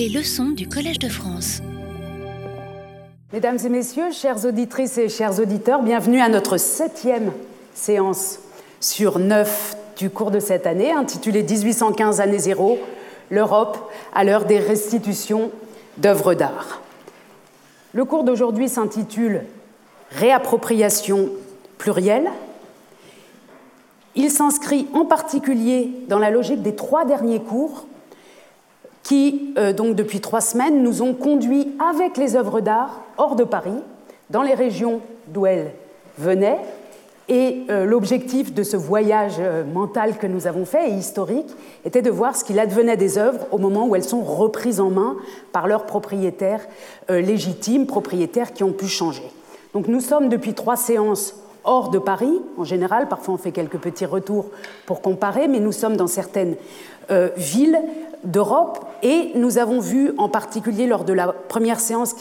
Les leçons du Collège de France. Mesdames et messieurs, chères auditrices et chers auditeurs, bienvenue à notre septième séance sur neuf du cours de cette année, intitulée 1815 année zéro, l'Europe à l'heure des restitutions d'œuvres d'art. Le cours d'aujourd'hui s'intitule Réappropriation plurielle. Il s'inscrit en particulier dans la logique des trois derniers cours qui, euh, donc depuis trois semaines, nous ont conduits avec les œuvres d'art hors de Paris, dans les régions d'où elles venaient. Et euh, l'objectif de ce voyage euh, mental que nous avons fait, et historique, était de voir ce qu'il advenait des œuvres au moment où elles sont reprises en main par leurs propriétaires légitimes, propriétaires qui ont pu changer. Donc nous sommes depuis trois séances hors de Paris, en général, parfois on fait quelques petits retours pour comparer, mais nous sommes dans certaines villes d'Europe et nous avons vu en particulier lors de la première séance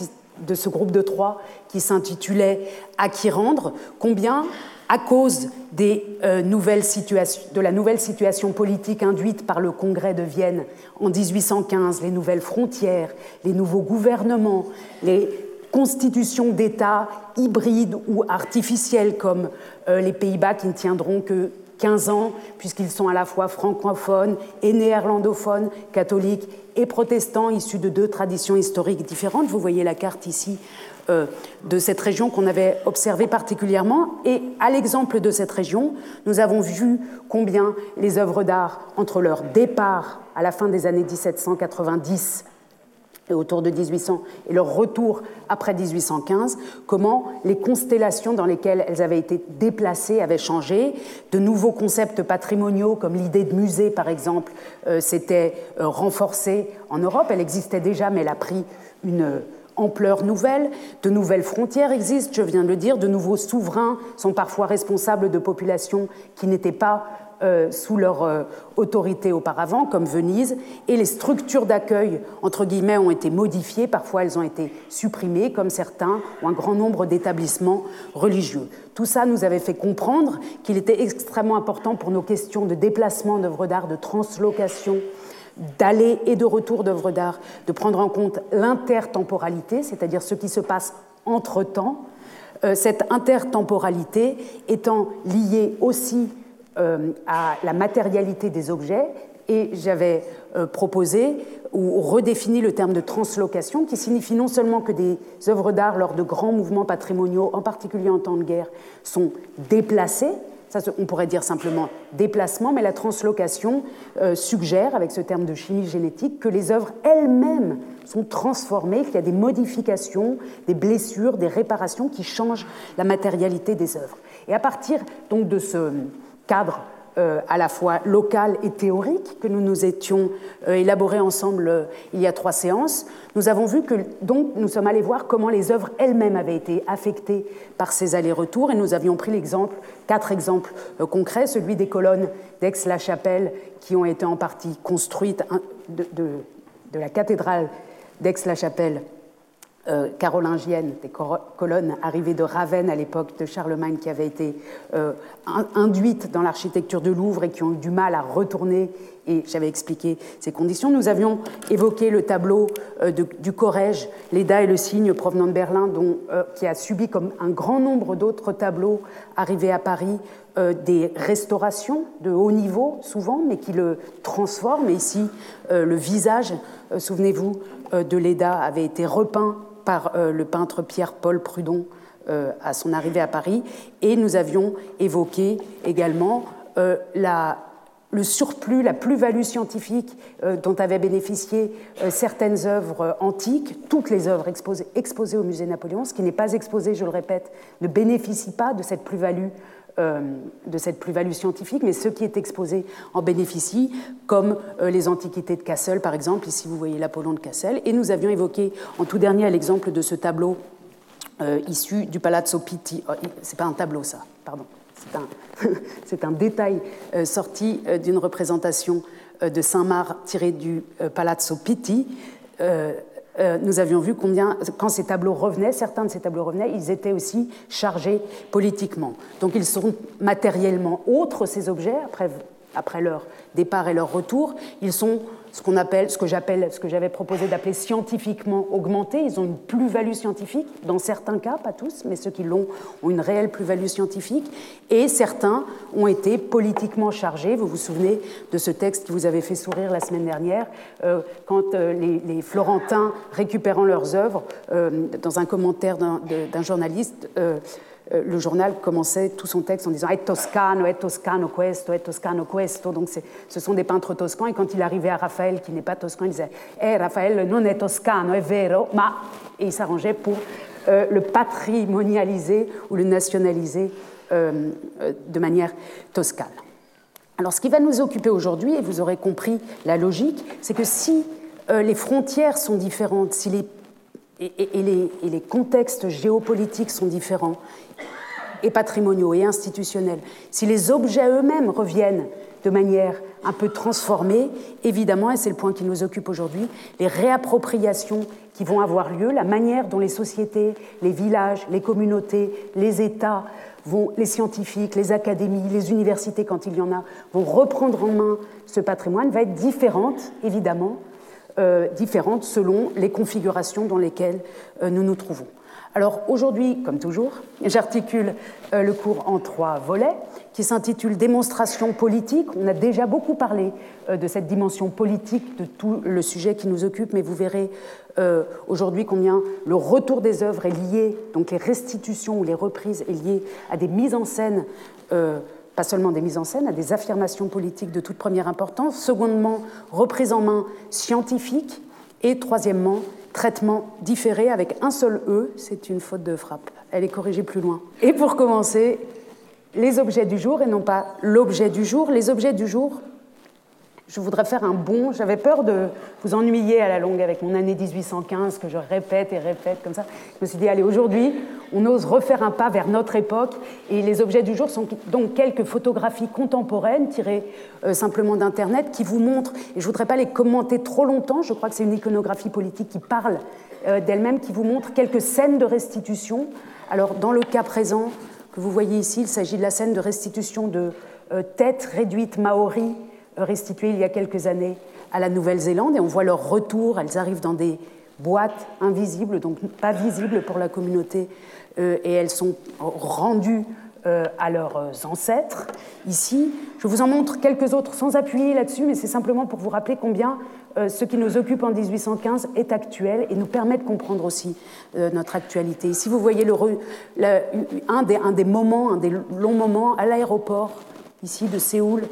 de ce groupe de trois qui s'intitulait À qui rendre combien, à cause des, euh, de la nouvelle situation politique induite par le Congrès de Vienne en 1815, les nouvelles frontières, les nouveaux gouvernements, les constitutions d'États hybrides ou artificielles comme euh, les Pays-Bas qui ne tiendront que 15 ans, puisqu'ils sont à la fois francophones et néerlandophones, catholiques et protestants, issus de deux traditions historiques différentes. Vous voyez la carte ici euh, de cette région qu'on avait observée particulièrement. Et à l'exemple de cette région, nous avons vu combien les œuvres d'art, entre leur départ à la fin des années 1790 autour de 1800 et leur retour après 1815, comment les constellations dans lesquelles elles avaient été déplacées avaient changé. De nouveaux concepts patrimoniaux, comme l'idée de musée par exemple, euh, s'étaient euh, renforcés en Europe. Elle existait déjà, mais elle a pris une ampleur nouvelle. De nouvelles frontières existent, je viens de le dire. De nouveaux souverains sont parfois responsables de populations qui n'étaient pas euh, sous leur euh, autorité auparavant, comme Venise, et les structures d'accueil, entre guillemets, ont été modifiées, parfois elles ont été supprimées, comme certains, ou un grand nombre d'établissements religieux. Tout ça nous avait fait comprendre qu'il était extrêmement important pour nos questions de déplacement d'œuvres d'art, de translocation, d'aller et de retour d'œuvres d'art, de prendre en compte l'intertemporalité, c'est-à-dire ce qui se passe entre-temps, euh, cette intertemporalité étant liée aussi à la matérialité des objets et j'avais euh, proposé ou redéfini le terme de translocation qui signifie non seulement que des œuvres d'art lors de grands mouvements patrimoniaux, en particulier en temps de guerre, sont déplacées, ça, on pourrait dire simplement déplacement, mais la translocation euh, suggère, avec ce terme de chimie génétique, que les œuvres elles-mêmes sont transformées, qu'il y a des modifications, des blessures, des réparations qui changent la matérialité des œuvres. Et à partir donc de ce, cadre euh, à la fois local et théorique que nous nous étions euh, élaborés ensemble euh, il y a trois séances, nous avons vu que donc nous sommes allés voir comment les œuvres elles-mêmes avaient été affectées par ces allers-retours et nous avions pris l'exemple, quatre exemples concrets, celui des colonnes d'Aix-la-Chapelle qui ont été en partie construites de, de la cathédrale d'Aix-la-Chapelle euh, carolingienne, des colonnes arrivées de Ravenne à l'époque de Charlemagne qui avaient été euh, induites dans l'architecture de Louvre et qui ont eu du mal à retourner. Et j'avais expliqué ces conditions. Nous avions évoqué le tableau euh, du Corrège, l'Eda et le Cygne provenant de Berlin, dont, qui a subi comme un grand nombre d'autres tableaux arrivés à Paris des restaurations de haut niveau, souvent, mais qui le transforment. Et ici, le visage, souvenez-vous, de l'Eda avait été repeint par euh, le peintre Pierre-Paul Prudon euh, à son arrivée à Paris. Et nous avions évoqué également euh, le surplus, la plus-value scientifique dont avaient bénéficié certaines œuvres antiques, toutes les œuvres exposées, exposées, au musée Napoléon. Ce qui n'est pas exposé, je le répète, ne bénéficie pas de cette plus-value de cette plus-value scientifique, mais ce qui est exposé en bénéficie, comme euh, les antiquités de Cassel, par exemple. Ici, vous voyez l'Apollon de Cassel. Et nous avions évoqué en tout dernier l'exemple de ce tableau euh, issu du Palazzo Pitti. Oh, c'est pas un tableau, ça, pardon. C'est un, détail sorti d'une représentation de Saint-Marc tiré du Palazzo Pitti. Euh, nous avions vu combien, quand ces tableaux revenaient, certains de ces tableaux revenaient, ils étaient aussi chargés politiquement. Donc ils sont matériellement autres, ces objets, après, après leur départ et leur retour. Ils sont ce qu'on appelle, ce que j'appelle, ce que j'avais proposé d'appeler scientifiquement augmentés. Ils ont une plus-value scientifique, dans certains cas, pas tous, mais ceux qui l'ont ont une réelle plus-value scientifique. Et certains ont été politiquement chargés. Vous vous souvenez de ce texte qui vous avait fait sourire la semaine dernière, euh, quand euh, les, Florentins récupérant leurs œuvres, euh, dans un commentaire d'un journaliste, le journal commençait tout son texte en disant Et toscano, et toscano questo, et toscano questo. Donc ce sont des peintres toscans. Et quand il arrivait à Raphaël, qui n'est pas toscan, il disait Eh, Raphaël non è toscano, è vero, ma. Et il s'arrangeait pour euh, le patrimonialiser ou le nationaliser euh, de manière toscane. Alors ce qui va nous occuper aujourd'hui, et vous aurez compris la logique, c'est que si les frontières sont différentes, si les et, les, les, contextes géopolitiques sont différents, et patrimoniaux et institutionnels, si les objets eux-mêmes reviennent de manière un peu transformée, évidemment, et c'est le point qui nous occupe aujourd'hui, les réappropriations qui vont avoir lieu, la manière dont les sociétés, les villages, les communautés, les États, vont, les scientifiques, les académies, les universités, quand il y en a, vont reprendre en main ce patrimoine, va être différente, évidemment, euh, différente selon les configurations dans lesquelles euh, nous nous trouvons. Alors aujourd'hui, comme toujours, j'articule euh, le cours en trois volets qui s'intitulent Démonstration politique. On a déjà beaucoup parlé de cette dimension politique de tout le sujet qui nous occupe, mais vous verrez aujourd'hui combien le retour des œuvres est lié, donc les restitutions ou les reprises est lié à des mises en scène pas seulement des mises en scène, à des affirmations politiques de toute première importance. Secondement, reprise en main scientifique. Et troisièmement, traitement différé avec un seul E, c'est une faute de frappe. Elle est corrigée plus loin. Et pour commencer, les objets du jour et non pas l'objet du jour. Les objets du jour, je voudrais faire un bond. J'avais peur de vous ennuyer à la longue avec mon année 1815 que je répète et répète comme ça. Je me suis dit, allez, aujourd'hui, on ose refaire un pas vers notre époque. Et les objets du jour sont donc quelques photographies contemporaines tirées euh, simplement d'Internet qui vous montrent, et je voudrais pas les commenter trop longtemps, je crois que c'est une iconographie politique qui parle euh, d'elle-même, qui vous montre quelques scènes de restitution. Alors, dans le cas présent que vous voyez ici, il s'agit de la scène de restitution de euh, têtes réduites maoris restituées il y a quelques années à la Nouvelle-Zélande et on voit leur retour. Elles arrivent dans des boîtes invisibles, donc pas visibles pour la communauté, euh, et elles sont rendues euh, à leurs ancêtres. Ici, je vous en montre quelques autres sans appuyer là-dessus, mais c'est simplement pour vous rappeler combien euh, ce qui nous occupe en 1815 est actuel et nous permet de comprendre aussi notre actualité. Ici, vous voyez un, des, moments, un des longs moments à l'aéroport, ici de Séoul, euh,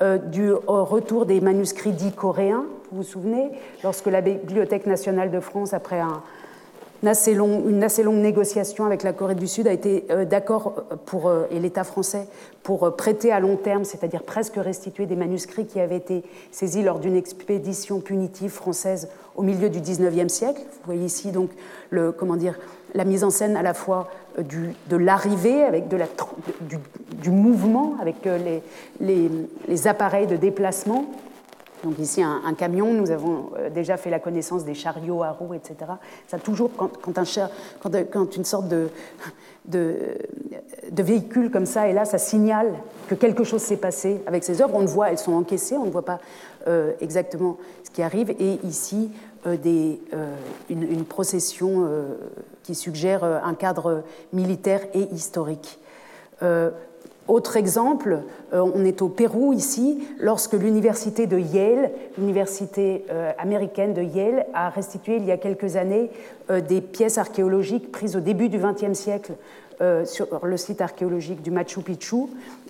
du retour des manuscrits dits coréens. Vous vous souvenez, lorsque la Bibliothèque nationale de France, après un, une assez, longue négociation avec la Corée du Sud, a été euh, d'accord pour, euh, et l'État français pour prêter à long terme, c'est-à-dire presque restituer des manuscrits qui avaient été saisis lors d'une expédition punitive française au milieu du XIXe siècle. Vous voyez ici donc la mise en scène à la fois euh, de l'arrivée, avec du, mouvement, avec euh, les, appareils de déplacement. Donc ici, un, camion, nous avons euh, déjà fait la connaissance des chariots à roues, etc. Ça toujours, quand, quand une sorte de, véhicule comme ça est là, ça signale que quelque chose s'est passé avec ces œuvres. On le voit, elles sont encaissées, on ne voit pas exactement ce qui arrive. Et ici, une, procession qui suggère euh, un cadre militaire et historique. Euh, autre exemple, euh, on est au Pérou ici, lorsque l'université de Yale, l'université américaine de Yale, a restitué il y a quelques années des pièces archéologiques prises au début du XXe siècle sur le site archéologique du Machu Picchu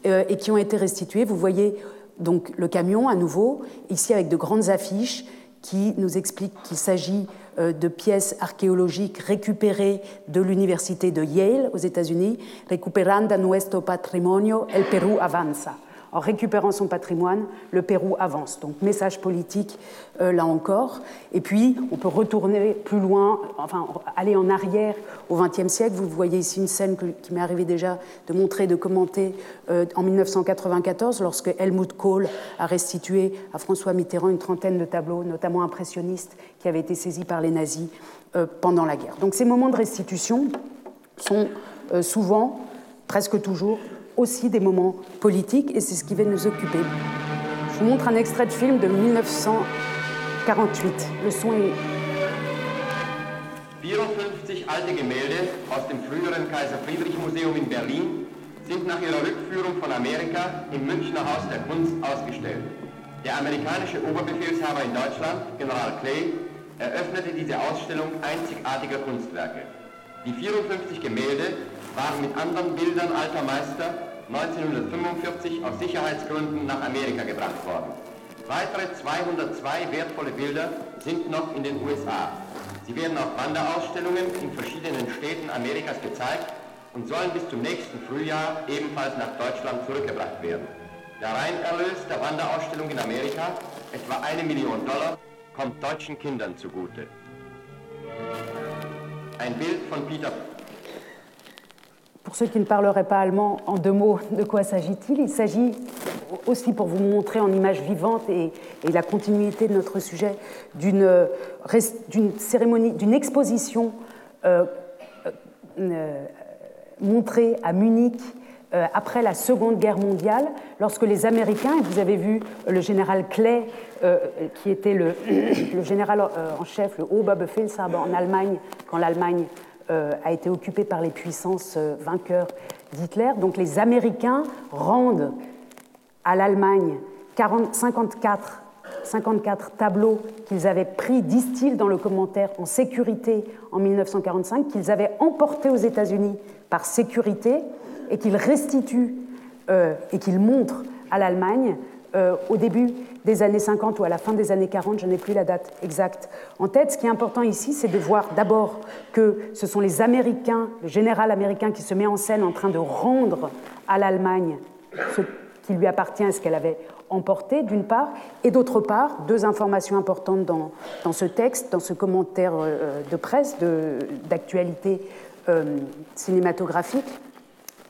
et qui ont été restituées. Vous voyez donc le camion à nouveau, ici avec de grandes affiches qui nous expliquent qu'il s'agit euh, de pièces archéologiques récupérées de l'université de Yale aux États-Unis, Recuperando nuestro patrimonio, el Perú avanza en récupérant son patrimoine, le Pérou avance. Donc message politique euh, là encore. Et puis on peut retourner plus loin, enfin aller en arrière au XXe siècle. Vous voyez ici une scène qui m'est arrivé déjà de montrer, de commenter euh, en 1994, lorsque Helmut Kohl a restitué à François Mitterrand une trentaine de tableaux, notamment impressionnistes, qui avaient été saisis par les nazis euh, pendant la guerre. Donc ces moments de restitution sont souvent, presque toujours, aussi des moments politiques et c'est ce qui va nous occuper. Je vous montre un extrait de film de 1900. 48. Le son est 54 alte Gemälde aus dem früheren Kaiser Friedrich Museum in Berlin sind nach ihrer Rückführung von Amerika im Münchner Haus der Kunst ausgestellt. Der amerikanische Oberbefehlshaber in Deutschland, General Clay, eröffnete diese Ausstellung einzigartiger Kunstwerke. Die 54 Gemälde waren mit anderen Bildern alter Meister 1945 aus Sicherheitsgründen nach Amerika gebracht worden. Weitere 202 wertvolle Bilder sind noch in den USA. Sie werden auf Wanderausstellungen in verschiedenen Städten Amerikas gezeigt und sollen bis zum nächsten Frühjahr ebenfalls nach Deutschland zurückgebracht werden. Der Reinerlös der Wanderausstellung in Amerika, etwa eine Million Dollar, Pour ceux qui ne parleraient pas allemand, en deux mots, de quoi s'agit-il? Il s'agit aussi, pour vous montrer en image vivante et, la continuité de notre sujet, d'une cérémonie, d'une exposition euh, euh, montrée à Munich euh, après la Seconde Guerre mondiale, lorsque les Américains, et vous avez vu le général Clay, qui était le, général en chef, le Oberbefehlshaber en Allemagne, quand l'Allemagne euh, a été occupé par les puissances euh, vainqueurs d'Hitler. Donc les Américains rendent à l'Allemagne 54, 54 tableaux qu'ils avaient pris, disent-ils dans le commentaire, en sécurité en 1945, qu'ils avaient emportés aux États-Unis par sécurité et qu'ils restituent euh, et qu'ils montrent à l'Allemagne au début des années 50 ou à la fin des années 40, je n'ai plus la date exacte en tête. Ce qui est important ici, c'est de voir d'abord que ce sont les Américains, le général américain qui se met en scène en train de rendre à l'Allemagne ce qui lui appartient, ce qu'elle avait emporté, d'une part, et d'autre part, deux informations importantes dans, ce texte, dans ce commentaire euh, de presse, d'actualité euh, cinématographique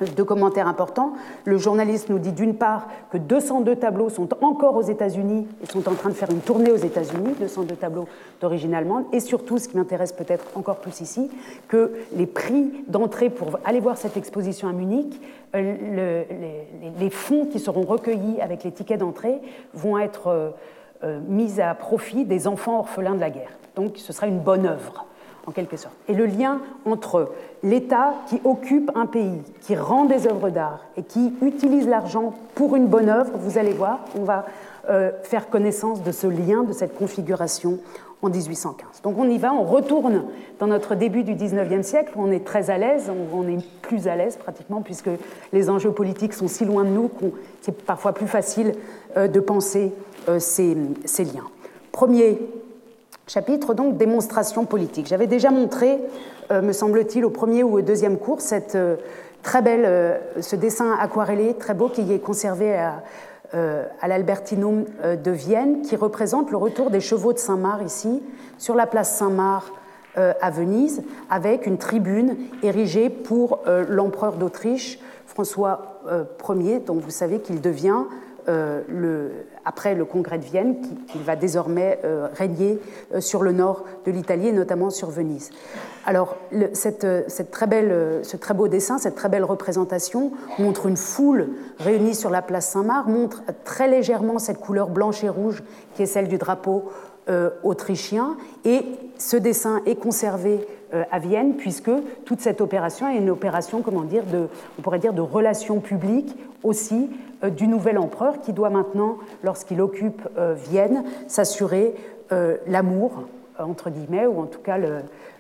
deux commentaires importants. Le journaliste nous dit d'une part que 202 tableaux sont encore aux États-Unis et sont en train de faire une tournée aux États-Unis, 202 tableaux d'origine allemande, et surtout, ce qui m'intéresse peut-être encore plus ici, que les prix d'entrée pour aller voir cette exposition à Munich, euh, les, fonds qui seront recueillis avec les tickets d'entrée vont être euh, euh, mis à profit des enfants orphelins de la guerre. Donc ce sera une bonne œuvre en quelque sorte. Et le lien entre l'État qui occupe un pays, qui rend des œuvres d'art et qui utilise l'argent pour une bonne œuvre, vous allez voir, on va euh, faire connaissance de ce lien, de cette configuration en 1815. Donc on y va, on retourne dans notre début du 19e siècle, où on est très à l'aise, on est plus à l'aise pratiquement, puisque les enjeux politiques sont si loin de nous que c'est parfois plus facile euh, de penser euh, ces, ces liens. Premier chapitre donc démonstration politique. J'avais déjà montré, euh, me semble-t-il, au premier ou au deuxième cours, cette, euh, très belle, euh, ce dessin aquarellé très beau qui est conservé à, à l'Albertinum de Vienne, qui représente le retour des chevaux de Saint-Marc ici, sur la place Saint-Marc à Venise, avec une tribune érigée pour l'empereur d'Autriche, François Ier, dont vous savez qu'il devient le, après le congrès de Vienne, qu'il va désormais euh, régner euh, sur le nord de l'Italie et notamment sur Venise. Alors, cette, cette très belle, ce très beau dessin, cette très belle représentation montre une foule réunie sur la place Saint-Marc, montre très légèrement cette couleur blanche et rouge qui est celle du drapeau euh, autrichien. Et ce dessin est conservé à Vienne puisque toute cette opération est une opération, comment dire, de, on pourrait dire de relations publiques aussi euh, du nouvel empereur qui doit maintenant, lorsqu'il occupe euh, Vienne, s'assurer euh, l'amour, entre guillemets, ou en tout cas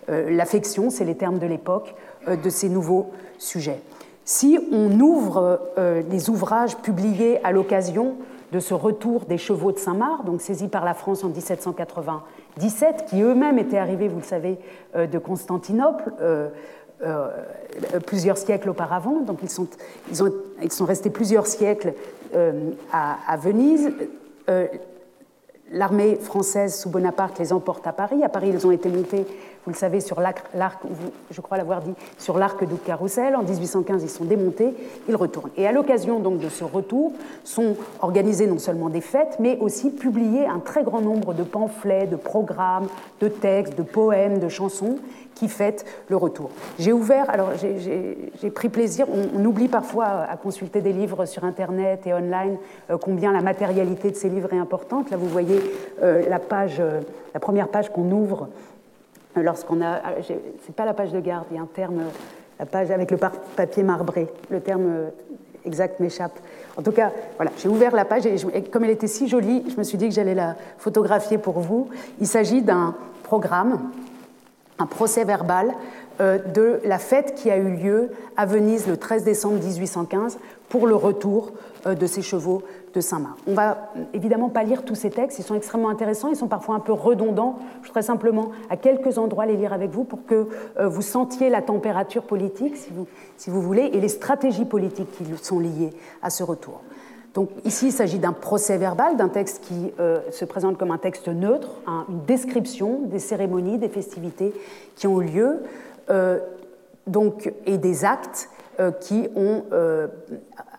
l'affection, c'est les termes de l'époque, de ces nouveaux sujets. Si on ouvre les ouvrages publiés à l'occasion de ce retour des chevaux de Saint-Marc, donc saisis par la France en 1797, qui eux-mêmes étaient arrivés, vous le savez, de Constantinople, euh, plusieurs siècles auparavant. Donc ils sont, restés plusieurs siècles euh, à, Venise. Euh, l'armée française sous Bonaparte les emporte à Paris. À Paris, ils ont été montés, vous le savez, sur l'arc, je crois l'avoir dit, sur l'arc du Carrousel. En 1815, ils sont démontés, ils retournent. Et à l'occasion donc de ce retour, sont organisées non seulement des fêtes, mais aussi publiés un très grand nombre de pamphlets, de programmes, de textes, de poèmes, de chansons qui fête le retour. J'ai ouvert, alors j'ai pris plaisir, on, oublie parfois à consulter des livres sur Internet et online euh, combien la matérialité de ces livres est importante. Là, vous voyez voyez la page, la première page qu'on ouvre lorsqu'on a. C'est pas la page de garde, il y a un terme, la page avec le papier marbré. Le terme exact m'échappe. En tout cas, voilà, j'ai ouvert la page et, comme elle était si jolie, je me suis dit que j'allais la photographier pour vous. Il s'agit d'un programme, un procès verbal euh, de la fête qui a eu lieu à Venise le 13 décembre 1815 pour le retour euh, de ces chevaux de Saint-Marc. On va évidemment pas lire tous ces textes, ils sont extrêmement intéressants, ils sont parfois un peu redondants. Je voudrais simplement à quelques endroits les lire avec vous pour que euh, vous sentiez la température politique, si vous, si vous voulez, et les stratégies politiques qui sont liées à ce retour. Donc ici, il s'agit d'un procès verbal, d'un texte qui se présente comme un texte neutre, une description des cérémonies, des festivités qui ont eu lieu. Euh, donc, et des actes euh, qui ont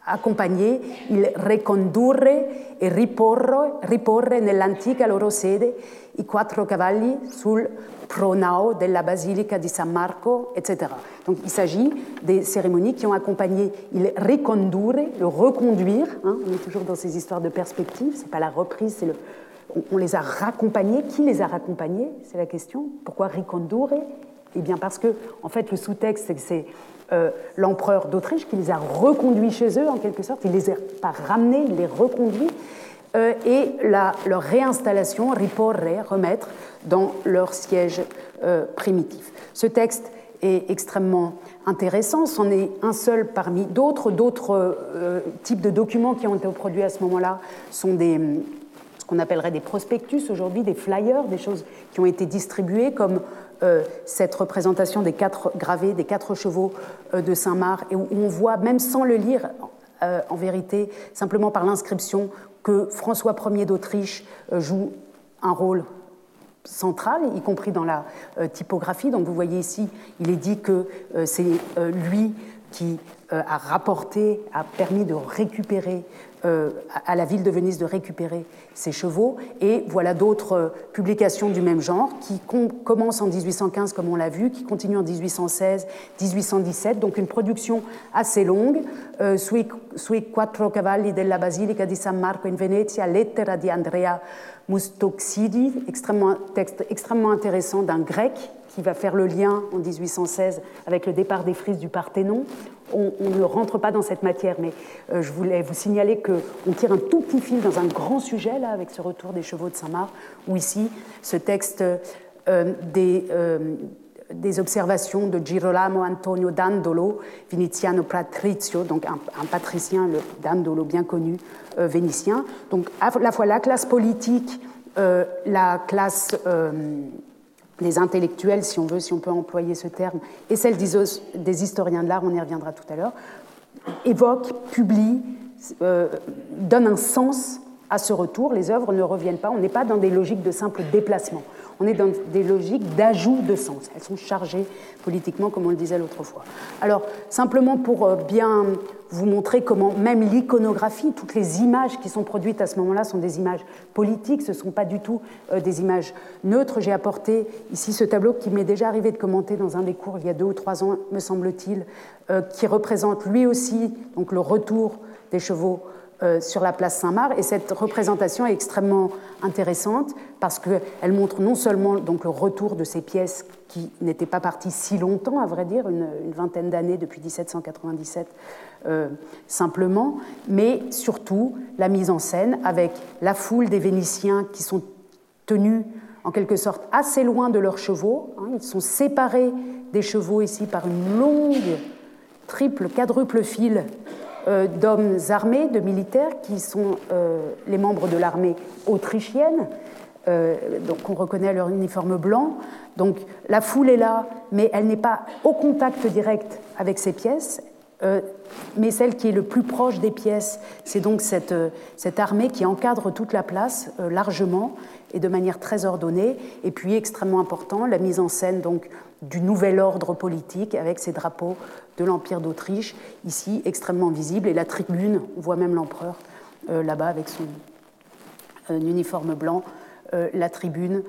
accompagné il recondurre e riporre, riporre nell'antica loro sede i quattro cavalli sul pronao della Basilica di San Marco, etc. Donc il s'agit des cérémonies qui ont accompagné il recondurre, le reconduire. Hein, on est toujours dans ces histoires de perspective, c'est pas la reprise, c'est le. On, les a raccompagnés. Qui les a raccompagnés? C'est la question. Pourquoi recondurre? Eh bien parce que, en fait, le sous-texte, c'est que c'est euh, l'empereur d'Autriche qui les a reconduits chez eux, en quelque sorte. Il les a pas ramenés, il les reconduit. Euh, et la, leur réinstallation, riporre, remettre dans leur siège euh, primitif. Ce texte est extrêmement intéressant. C'en est un seul parmi d'autres. D'autres types de documents qui ont été produits à ce moment-là sont des, ce qu'on appellerait des prospectus aujourd'hui, des flyers, des choses qui ont été distribuées comme euh, cette représentation des quatre gravés, des quatre chevaux euh, de Saint-Marc, et où on voit, même sans le lire, euh, en vérité, simplement par l'inscription, que François Ier d'Autriche joue un rôle central, y compris dans la typographie. Donc vous voyez ici, il est dit que c'est lui qui a rapporté, a permis de récupérer à la ville de Venise de récupérer ses chevaux. Et voilà d'autres euh, publications du même genre qui commencent en 1815, comme on l'a vu, qui continuent en 1816, 1817. Donc une production assez longue. Euh, sui, sui quattro cavalli della Basilica di San Marco in Venezia, lettera di Andrea Mustoxidi, extrêmement, texte extrêmement intéressant d'un grec qui va faire le lien en 1816 avec le départ des frises du Parthénon. On, ne rentre pas dans cette matière, mais euh, je voulais vous signaler qu'on tire un tout petit fil dans un grand sujet, là, avec ce retour des chevaux de Saint-Marc, où ici, ce texte euh, des, euh, des, observations de Girolamo Antonio Dandolo, Viniziano Patrizio, donc un, un patricien, le Dandolo bien connu, vénitien. Donc à la fois la classe politique, la classe des intellectuels, si on veut, si on peut employer ce terme, et celle des historiens de l'art, on y reviendra tout à l'heure, évoquent, publient, euh, donnent un sens à ce retour. Les œuvres ne reviennent pas, on n'est pas dans des logiques de simple déplacement, on est dans des logiques d'ajout de sens. Elles sont chargées politiquement, comme on le disait l'autre fois. Alors, simplement pour euh, bien vous montrer comment même l'iconographie, toutes les images qui sont produites à ce moment-là sont des images politiques, ce ne sont pas du tout euh, des images neutres. J'ai apporté ici ce tableau qui m'est déjà arrivé de commenter dans un des cours il y a deux ou trois ans, me semble-t-il, euh, qui représente lui aussi donc, le retour des chevaux euh, sur la place Saint-Marc. Et cette représentation est extrêmement intéressante parce qu'elle montre non seulement donc, le retour de ces pièces qui n'étaient pas parties si longtemps, à vrai dire, une, vingtaine d'années depuis 1797 euh, simplement, mais surtout la mise en scène avec la foule des Vénitiens qui sont tenus en quelque sorte assez loin de leurs chevaux. Hein. ils sont séparés des chevaux ici par une longue, triple, quadruple file d'hommes armés, de militaires, qui sont euh, les membres de l'armée autrichienne. Euh, donc on reconnaît leur uniforme blanc. Donc la foule est là, mais elle n'est pas au contact direct avec ces pièces. mais celle qui est le plus proche des pièces, c'est donc cette, cette, armée qui encadre toute la place largement et de manière très ordonnée. Et puis extrêmement important, la mise en scène donc du nouvel ordre politique avec ces drapeaux de l'Empire d'Autriche, ici extrêmement visible, et la tribune, on voit même l'empereur euh, là-bas avec son uniforme blanc, euh, la tribune euh,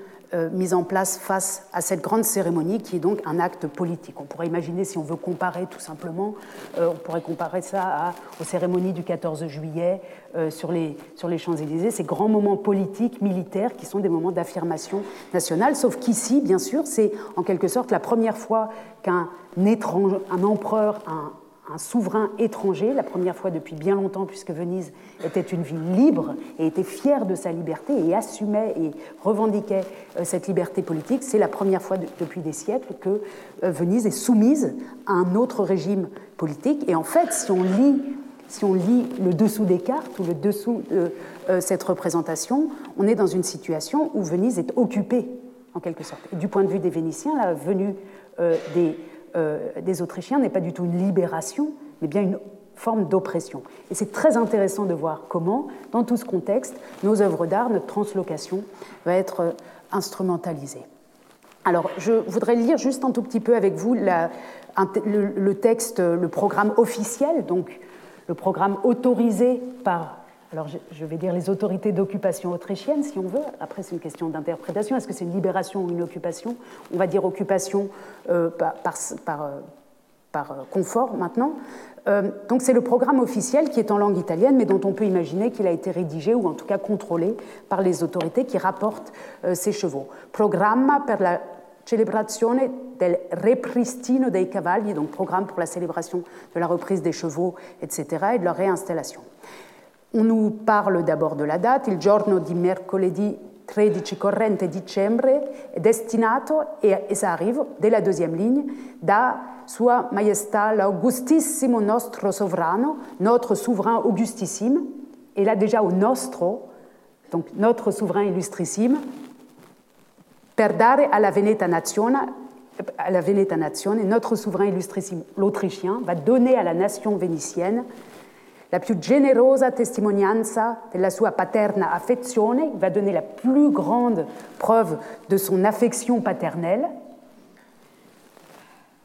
mise en place face à cette grande cérémonie qui est donc un acte politique. On pourrait imaginer, si on veut comparer tout simplement, euh, on pourrait comparer ça aux cérémonies du 14 juillet euh, sur les, sur les Champs-Élysées, ces grands moments politiques, militaires, qui sont des moments d'affirmation nationale, sauf qu'ici, bien sûr, c'est en quelque sorte la première fois qu'un un empereur, un, un souverain étranger, la première fois depuis bien longtemps, puisque Venise était une ville libre et était fière de sa liberté et assumait et revendiquait euh, cette liberté politique. C'est la première fois depuis des siècles que euh, Venise est soumise à un autre régime politique. Et en fait, si on lit, si on lit le dessous des cartes ou le dessous de euh, cette représentation, on est dans une situation où Venise est occupée, en quelque sorte. Du point de vue des Vénitiens, la venue des Autrichiens n'est pas du tout une libération, mais bien une forme d'oppression. Et c'est très intéressant de voir comment, dans tout ce contexte, nos œuvres d'art, notre translocation va être euh, instrumentalisée. Alors, je voudrais lire juste un tout petit peu avec vous le, texte, le programme officiel, donc le programme autorisé par alors je vais dire les autorités d'occupation autrichienne, si on veut. Après, c'est une question d'interprétation. Est-ce que c'est une libération ou une occupation? On va dire occupation euh, par, euh, par, confort maintenant. Euh, donc c'est le programme officiel qui est en langue italienne, mais dont on peut imaginer qu'il a été rédigé ou en tout cas contrôlé par les autorités qui rapportent ces chevaux. Programma per la celebrazione del repristino dei cavalli, donc programme pour la célébration de la reprise des chevaux, etc., et de leur réinstallation. On nous parle d'abord de la date, il giorno di mercoledì 13 corrente dicembre destinato, e, e ça arrive dès la deuxième ligne, da Sua Maestà l'Augustissimo nostro sovrano, notre souverain augustissime, et là déjà au nostro, donc notre souverain illustrissime, per dare alla Veneta Nazione, à la Veneta Nazione, notre souverain illustrissime, l'Autrichien, va donner à la nation vénitienne la più generosa testimonianza della sua paterna affezione, il va donner la plus grande preuve de son affection paternelle,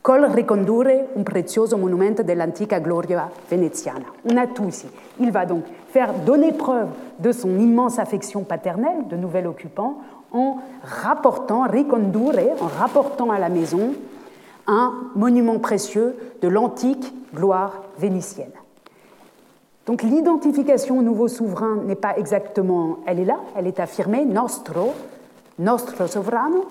col ricondurre un prezioso monumento dell'antica gloria veneziana. On a tout ici. Il va donc faire donner preuve de son immense affection paternelle, de nouvel occupant, en rapportant, ricondurre, en rapportant à la maison un monument précieux de l'antique gloire vénitienne. Donc l'identification au nouveau souverain n'est pas exactement, elle est là, elle est affirmée, nostro, nostro sovrano,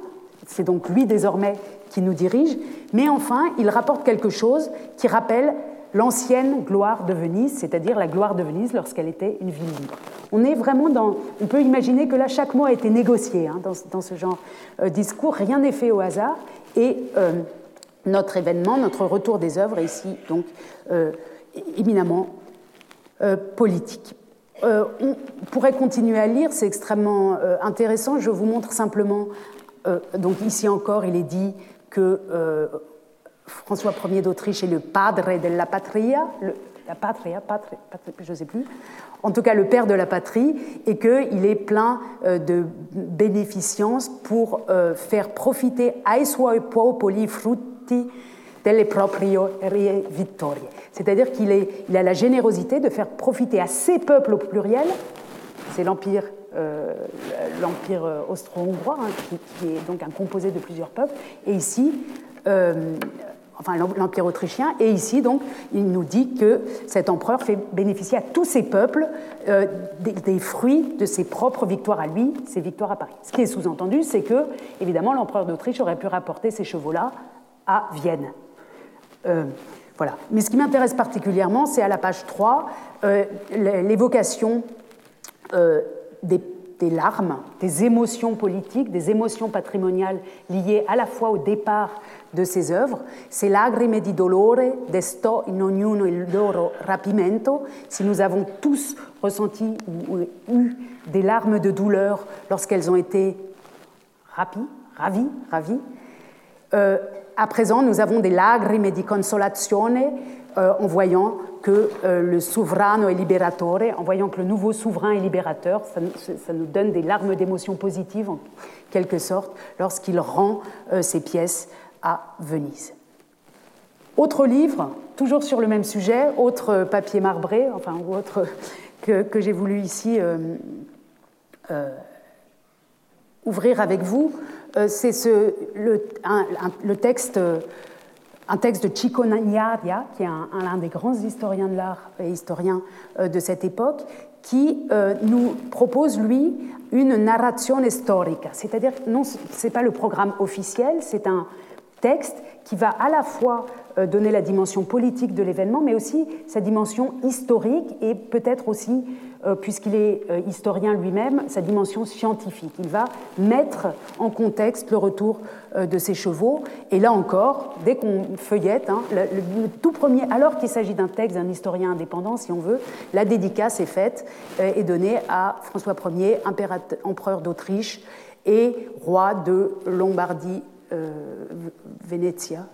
c'est donc lui désormais qui nous dirige, mais enfin il rapporte quelque chose qui rappelle l'ancienne gloire de Venise, c'est-à-dire la gloire de Venise lorsqu'elle était une ville libre. On est vraiment dans, on peut imaginer que là chaque mot a été négocié hein, dans, ce genre de euh, discours, rien n'est fait au hasard, et euh, notre événement, notre retour des œuvres est ici donc euh, éminemment politique. Euh, on pourrait continuer à lire, c'est extrêmement euh, intéressant. Je vous montre simplement, donc ici encore, il est dit que François Ier d'Autriche est le padre de la patria, la patria, patria, je ne sais plus, en tout cas le père de la patrie, et qu'il est plein de bénéficence pour faire profiter ai suoi popoli frutti delle proprie vittorie. C'est-à-dire qu'il a la générosité de faire profiter à ses peuples au pluriel, c'est l'empire euh, euh, austro-hongrois, hein, qui, est donc un composé de plusieurs peuples, et ici, euh, enfin l'empire autrichien, et ici donc, il nous dit que cet empereur fait bénéficier à tous ces peuples des, des, fruits de ses propres victoires à lui, ses victoires à Paris. Ce qui est sous-entendu, c'est que, évidemment, l'empereur d'Autriche aurait pu rapporter ces chevaux-là à Vienne. Euh, voilà. Mais ce qui m'intéresse particulièrement, c'est à la page 3, euh, l'évocation euh, des, larmes, des émotions politiques, des émotions patrimoniales liées à la fois au départ de ces œuvres. C'est lagrime di dolore, desto in ognuno il loro rapimento. Si nous avons tous ressenti ou, eu des larmes de douleur lorsqu'elles ont été rapies, ravies, ravies, à présent, nous avons des lagrime di consolazione euh, en voyant que euh, le sovrano est libérateur, en voyant que le nouveau souverain est libérateur. Ça, nous donne des larmes d'émotion positive, en quelque sorte, lorsqu'il rend euh, ses pièces à Venise. Autre livre, toujours sur le même sujet, autre papier marbré, enfin, autre que j'ai voulu ici ouvrir avec vous, c'est ce, le, le, texte, un texte de Chico Nyaria, qui est un, un des grands historiens de l'art et historien de cette époque, qui nous propose, lui, une narration historique. C'est-à-dire, non, ce n'est pas le programme officiel, c'est un texte qui va à la fois euh, donner la dimension politique de l'événement, mais aussi sa dimension historique et peut-être aussi, euh, puisqu'il est euh, historien lui-même, sa dimension scientifique. Il va mettre en contexte le retour de ses chevaux. Et là encore, dès qu'on feuillette, hein, le, tout premier, alors qu'il s'agit d'un texte d'un historien indépendant, si on veut, la dédicace est faite et donnée à François Ier, empereur d'Autriche et roi de Lombardie Venezia,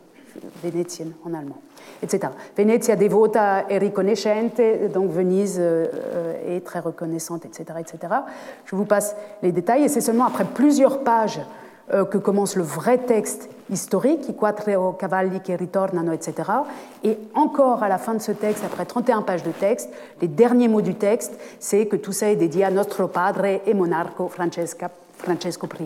vénétienne en allemand, etc. Venezia devota e riconoscente, donc Venise euh, est très reconnaissante, etc., etc. Je vous passe les détails et c'est seulement après plusieurs pages euh, que commence le vrai texte historique, i quattro cavalli che ritornano, etc. Et encore à la fin de ce texte, après 31 pages de texte, les derniers mots du texte, c'est que tout ça est dédié à nostro padre e monarco Francesca, Francesco I.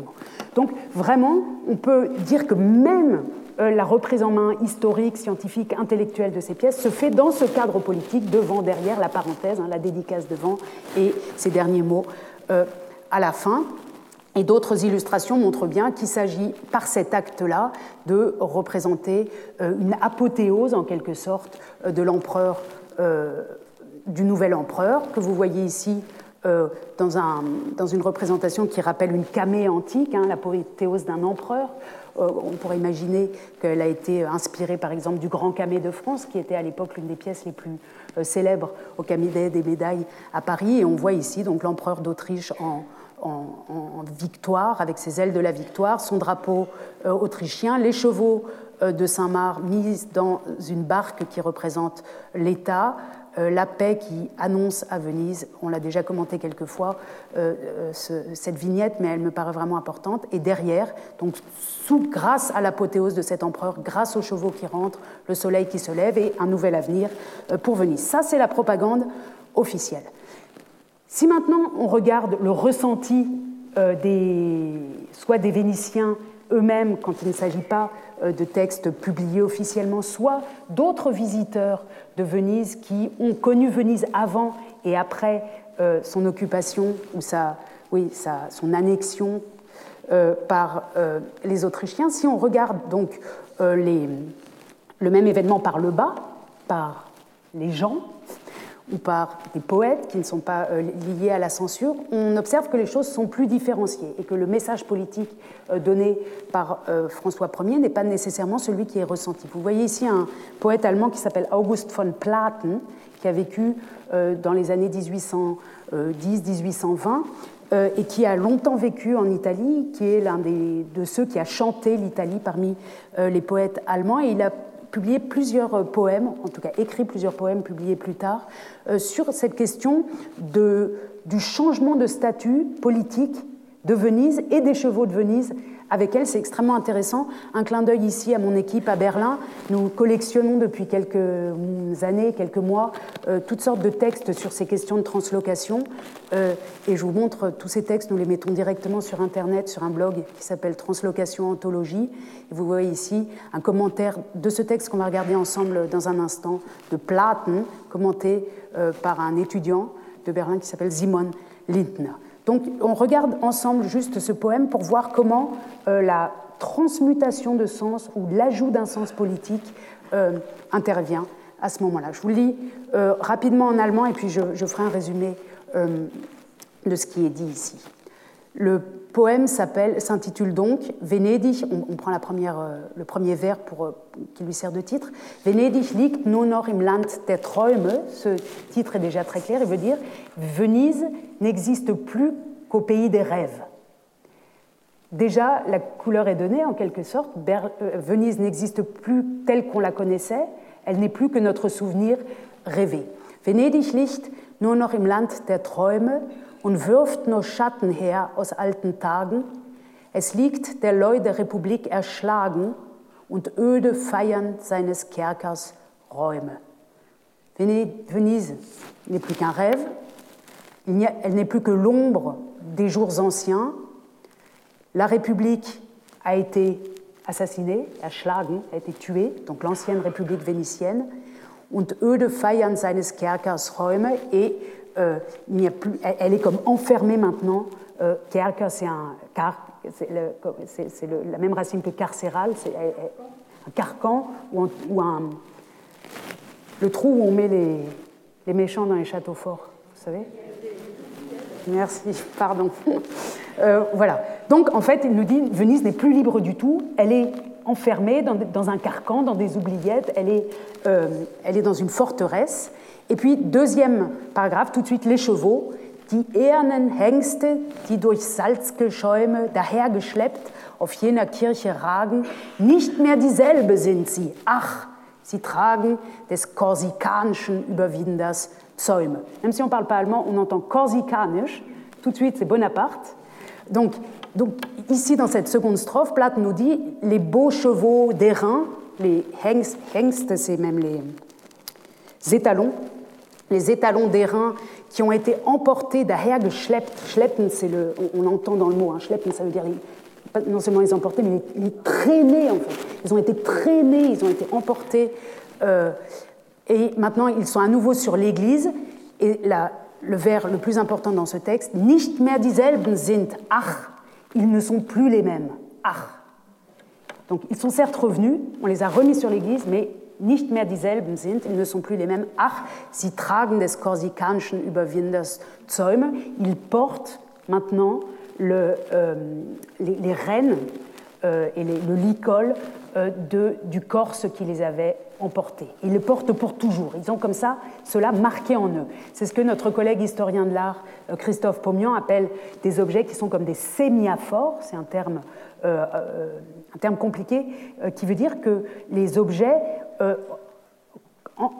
Donc vraiment, on peut dire que même euh, la reprise en main historique, scientifique, intellectuelle de ces pièces se fait dans ce cadre politique, devant, derrière, la parenthèse, hein, la dédicace devant et ces derniers mots euh, à la fin. Et d'autres illustrations montrent bien qu'il s'agit, par cet acte-là, de représenter euh, une apothéose, en quelque sorte, de l'empereur, du nouvel empereur, que vous voyez ici dans, un, dans, une représentation qui rappelle une camée antique, hein, l'apothéose d'un empereur. Euh, on pourrait imaginer qu'elle a été inspirée par exemple du Grand Camé de France, qui était à l'époque l'une des pièces les plus euh, célèbres au Camé des médailles à Paris. Et on voit ici donc l'empereur d'Autriche en, victoire, avec ses ailes de la victoire, son drapeau euh, autrichien, les chevaux de Saint-Marc mis dans une barque qui représente l'État, euh, la paix qui annonce à Venise. On l'a déjà commenté quelques fois, euh, euh, cette vignette, mais elle me paraît vraiment importante. Et derrière, donc sous, grâce à l'apothéose de cet empereur, grâce aux chevaux qui rentrent, le soleil qui se lève et un nouvel avenir pour Venise. Ça, c'est la propagande officielle. Si maintenant on regarde le ressenti des, soit des Vénitiens eux-mêmes quand il ne s'agit pas euh, de textes publiés officiellement, soit d'autres visiteurs de Venise qui ont connu Venise avant et après euh, son occupation ou sa, oui, sa, son annexion euh, par les Autrichiens. Si on regarde donc les, le même événement par le bas, par les gens, ou par des poètes qui ne sont pas euh, liés à la censure, on observe que les choses sont plus différenciées et que le message politique euh, donné par euh, François Ier n'est pas nécessairement celui qui est ressenti. Vous voyez ici un poète allemand qui s'appelle August von Platen, qui a vécu dans les années 1810-1820 et qui a longtemps vécu en Italie, qui est l'un de ceux qui a chanté l'Italie parmi les poètes allemands. Et il a publié plusieurs euh, poèmes, en tout cas écrit plusieurs poèmes publiés plus tard, euh, sur cette question du changement de statut politique de Venise et des chevaux de Venise avec elle. C'est extrêmement intéressant. Un clin d'œil ici à mon équipe à Berlin. Nous collectionnons depuis quelques années, quelques mois, euh, toutes sortes de textes sur ces questions de translocation. Euh, et je vous montre tous ces textes. Nous les mettons directement sur Internet, sur un blog qui s'appelle Translocation Anthologie. Et vous voyez ici un commentaire de ce texte qu'on va regarder ensemble dans un instant, de Platen, commenté euh, par un étudiant de Berlin qui s'appelle Simon Lindner. Donc on regarde ensemble juste ce poème pour voir comment euh, la transmutation de sens ou l'ajout d'un sens politique euh, intervient à ce moment-là. Je vous lis euh, rapidement en allemand et puis je, ferai un résumé de ce qui est dit ici. Poème s'intitule donc Venedig, on, prend première, le premier vers pour, qui lui sert de titre. Venedig liegt nur noch im Land der Träume. Ce titre est déjà très clair, il veut dire Venise n'existe plus qu'au pays des rêves. Déjà, la couleur est donnée en quelque sorte. Euh, Venise n'existe plus telle qu'on la connaissait, elle n'est plus que notre souvenir rêvé. Venedig liegt nur noch im Land der Träume und wirft nur Schatten her aus alten Tagen. Es liegt der Leu der Republik erschlagen und öde feiern seines Kerkers Räume. Venise n'est plus qu'un rêve, elle n'est plus que l'ombre des jours anciens, La République a été assassinée, erschlagen, a été tuée, donc l'ancienne République vénitienne, und öde feiern seines Kerkers Räume, et euh, elle est comme enfermée maintenant. Euh, c'est car, c'est la même racine que carcéral, c'est un carcan ou, un, le trou où on met les, méchants dans les châteaux forts, vous savez? Merci, pardon. Euh, voilà. Donc, en fait, il nous dit Venise n'est plus libre du tout. Elle est enfermée dans, dans un carcan, dans des oubliettes. Elle est, euh, elle est dans une forteresse. Et puis, deuxième paragraphe, tout de suite, les chevaux. Die ehernen Hengste, die durch Salzgeschäume dahergeschleppt auf jener Kirche ragen, nicht mehr dieselbe sind sie. Ach, sie tragen des korsikanischen Überwinders Zäume. Même si on ne parle pas allemand, on entend korsikanisch. Tout de suite, c'est Bonaparte. Donc, donc, ici, dans cette seconde strophe, Plath nous dit les beaux chevaux d'airain, les hengst, hengst c'est même les étalons, les étalons d'airain qui ont été emportés dahergeschleppt. Schleppen, c'est le, on, entend dans le mot, hein, schleppen, ça veut dire non seulement les emporter, mais les, traîner en fait. Ils ont été traînés, ils ont été emportés. Euh, et maintenant, ils sont à nouveau sur l'église. Et la, le vers le plus important dans ce texte, nicht mehr dieselben sind, ach, ils ne sont plus les mêmes, ach. Donc ils sont certes revenus, on les a remis sur l'église, mais nicht ils ne sont plus les mêmes, ach, sie tragen des korsikanischen Überwinders Zäume, ils portent maintenant euh, les, les, rênes euh, et le licol euh, du Corse qui les avait emportés. Ils le portent pour toujours. Ils ont comme ça cela marqué en eux. C'est ce que notre collègue historien de l'art, euh, Christophe Pomian, appelle des objets qui sont comme des sémiaphores. C'est un terme compliqué qui veut dire que les objets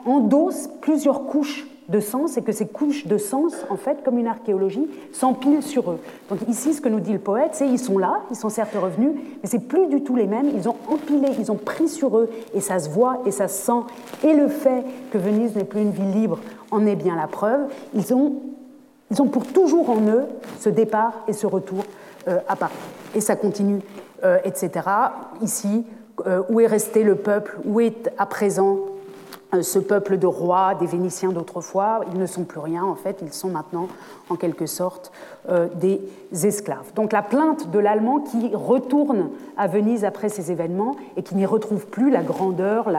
endossent plusieurs couches de sens et que ces couches de sens, en fait, comme une archéologie, s'empilent sur eux. Donc ici, ce que nous dit le poète, c'est ils sont là, ils sont certes revenus, mais c'est plus du tout les mêmes. Ils ont empilé, ils ont pris sur eux, et ça se voit et ça se sent. Et le fait que Venise n'est plus une ville libre en est bien la preuve. Ils ont, ils ont pour toujours en eux ce départ et ce retour euh, à Paris. Et ça continue, euh, etc. Ici, euh, où est resté le peuple? Où est à présent euh, ce peuple de rois, des Vénitiens d'autrefois, ils ne sont plus rien en fait, ils sont maintenant en quelque sorte euh, des esclaves. Donc la plainte de l'Allemand qui retourne à Venise après ces événements et qui n'y retrouve plus la grandeur,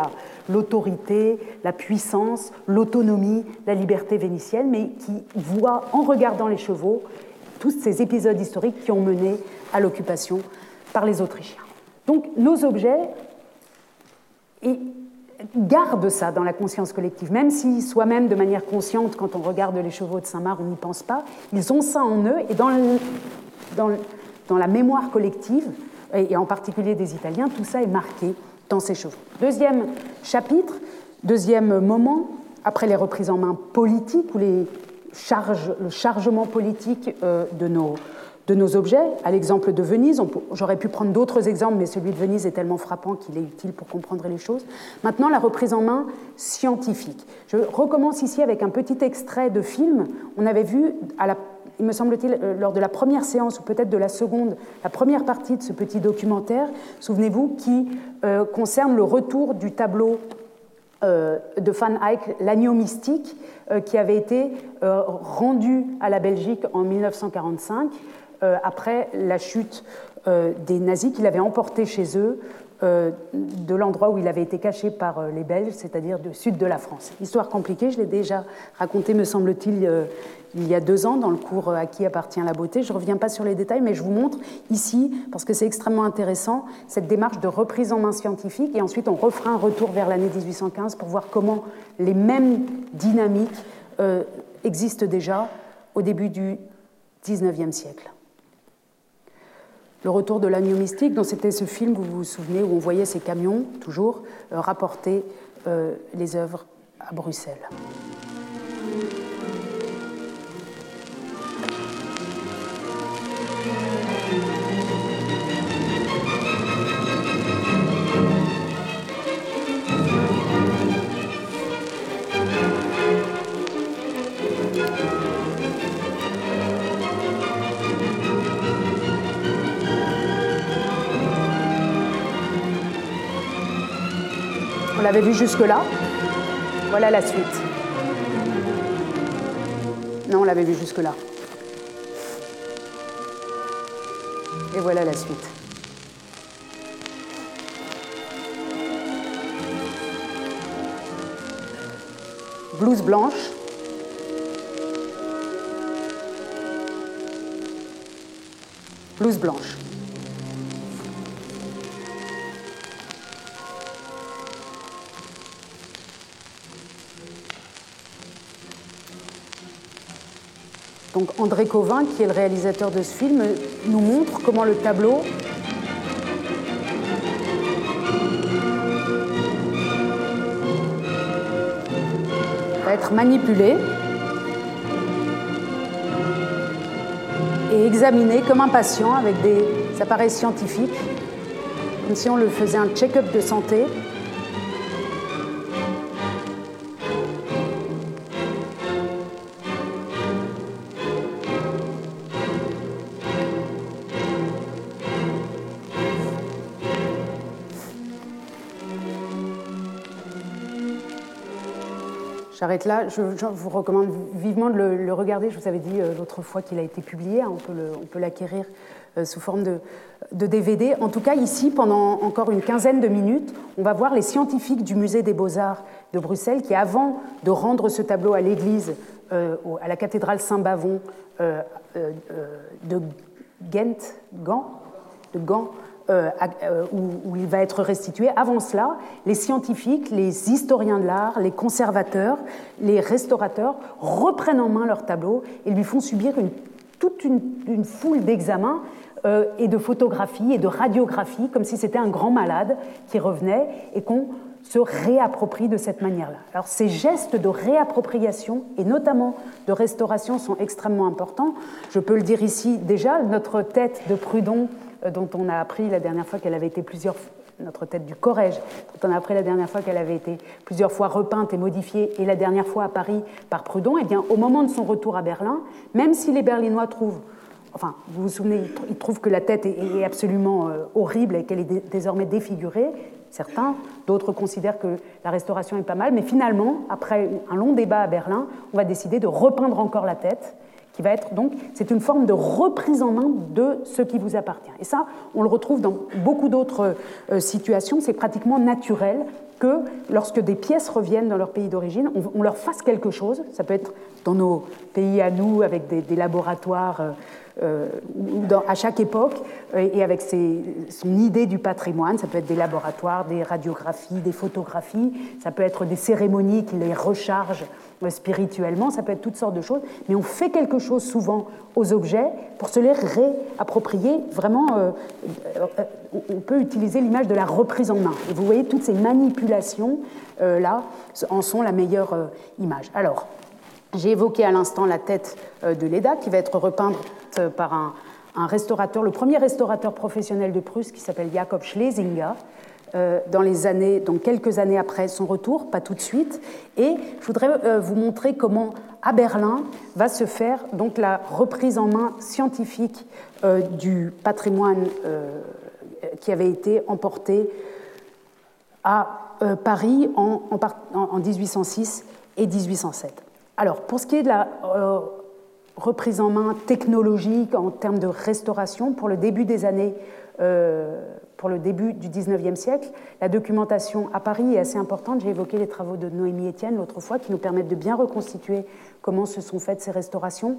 l'autorité, la, puissance, l'autonomie, la liberté vénitienne, mais qui voit en regardant les chevaux tous ces épisodes historiques qui ont mené à l'occupation par les Autrichiens. Donc nos objets, et garde ça dans la conscience collective, même si soi-même, de manière consciente, quand on regarde les chevaux de Saint-Marc, on n'y pense pas, ils ont ça en eux, et dans, la mémoire collective, et en particulier des Italiens, tout ça est marqué dans ces chevaux. Deuxième chapitre, deuxième moment, après les reprises en main politiques, ou le chargement politique euh, de nos de nos objets, à l'exemple de Venise. J'aurais pu prendre d'autres exemples, mais celui de Venise est tellement frappant qu'il est utile pour comprendre les choses. Maintenant, la reprise en main scientifique. Je recommence ici avec un petit extrait de film. On avait vu, il me semble-t-il, euh, lors de la première séance, ou peut-être de la seconde, la première partie de ce petit documentaire, souvenez-vous, qui euh, concerne le retour du tableau euh, de Van Eyck, L'agneau mystique, qui avait été rendu à la Belgique en 1945. Euh, après la chute euh, des nazis qu'il avait emporté chez eux euh, de l'endroit où il avait été caché par les Belges, c'est-à-dire du sud de la France. Histoire compliquée, je l'ai déjà racontée, me semble-t-il, il y a deux ans dans le cours À qui appartient la beauté. Je ne reviens pas sur les détails, mais je vous montre ici, parce que c'est extrêmement intéressant, cette démarche de reprise en main scientifique, et ensuite on refera un retour vers l'année 1815 pour voir comment les mêmes dynamiques existent déjà au début du 19e siècle. Le retour de l'agneau mystique, dont c'était ce film, vous vous souvenez, où on voyait ces camions, toujours, euh, rapporter euh, les œuvres à Bruxelles. L'avait vu jusque-là. Voilà la suite. Non, on l'avait vu jusque-là. Et voilà la suite. Blouse blanche. Blouse blanche. Donc André Covin, qui est le réalisateur de ce film, nous montre comment le tableau va être manipulé et examiné comme un patient avec des appareils scientifiques, comme si on le faisait un check-up de santé J'arrête là. Je, vous recommande vivement de le, regarder. Je vous avais dit euh, l'autre fois qu'il a été publié. Hein. on peut l'acquérir euh, sous forme de, DVD. En tout cas, ici, pendant encore une quinzaine de minutes, on va voir les scientifiques du Musée des Beaux-Arts de Bruxelles qui, avant de rendre ce tableau à l'église, euh, à la cathédrale Saint-Bavon de Ghent, de Gand euh, euh, où, il va être restitué. Avant cela, les scientifiques, les historiens de l'art, les conservateurs, les restaurateurs reprennent en main leur tableau et lui font subir toute une, foule d'examens euh, et de photographies et de radiographies, comme si c'était un grand malade qui revenait et qu'on se réapproprie de cette manière-là. Alors ces gestes de réappropriation et notamment de restauration sont extrêmement importants. Je peux le dire ici déjà, notre tête de Prudhon euh, dont on a appris la dernière fois qu'elle avait été plusieurs notre tête du Corrège, dont on a appris la dernière fois qu'elle avait été plusieurs fois repeinte et modifiée, et la dernière fois à Paris par Prudhon, et eh bien au moment de son retour à Berlin, même si les Berlinois trouvent, enfin vous vous souvenez, ils trouvent que la tête est absolument euh, horrible et qu'elle est désormais défigurée, certains, d'autres considèrent que la restauration est pas mal, mais finalement, après un long débat à Berlin, on va décider de repeindre encore la tête qui va être donc, c'est une forme de reprise en main de ce qui vous appartient. Et ça, on le retrouve dans beaucoup d'autres euh, situations, c'est pratiquement naturel que lorsque des pièces reviennent dans leur pays d'origine, on, leur fasse quelque chose, ça peut être dans nos pays à nous, avec des, laboratoires. Euh, euh, à chaque époque, et avec ses, son idée du patrimoine, ça peut être des laboratoires, des radiographies, des photographies, ça peut être des cérémonies qui les rechargent spirituellement, ça peut être toutes sortes de choses, mais on fait quelque chose souvent aux objets pour se les réapproprier. Vraiment, euh, euh, on peut utiliser l'image de la reprise en main. Et vous voyez, toutes ces manipulations, euh, là, en sont la meilleure image. Alors, j'ai évoqué à l'instant la tête de Leda, qui va être repeinte par un, restaurateur, le premier restaurateur professionnel de Prusse, qui s'appelle Jakob Schlesinger, euh, dans les années, donc quelques années après son retour, pas tout de suite. Et je voudrais euh, vous montrer comment à Berlin va se faire donc la reprise en main scientifique euh, du patrimoine qui avait été emporté à Paris en, en, 1806 et 1807. Alors, pour ce qui est de la reprise en main technologique en termes de restauration, pour le début des années pour le début du 19e siècle. La documentation à Paris est assez importante. J'ai évoqué les travaux de Noémie Etienne l'autre fois qui nous permettent de bien reconstituer comment se sont faites ces restaurations.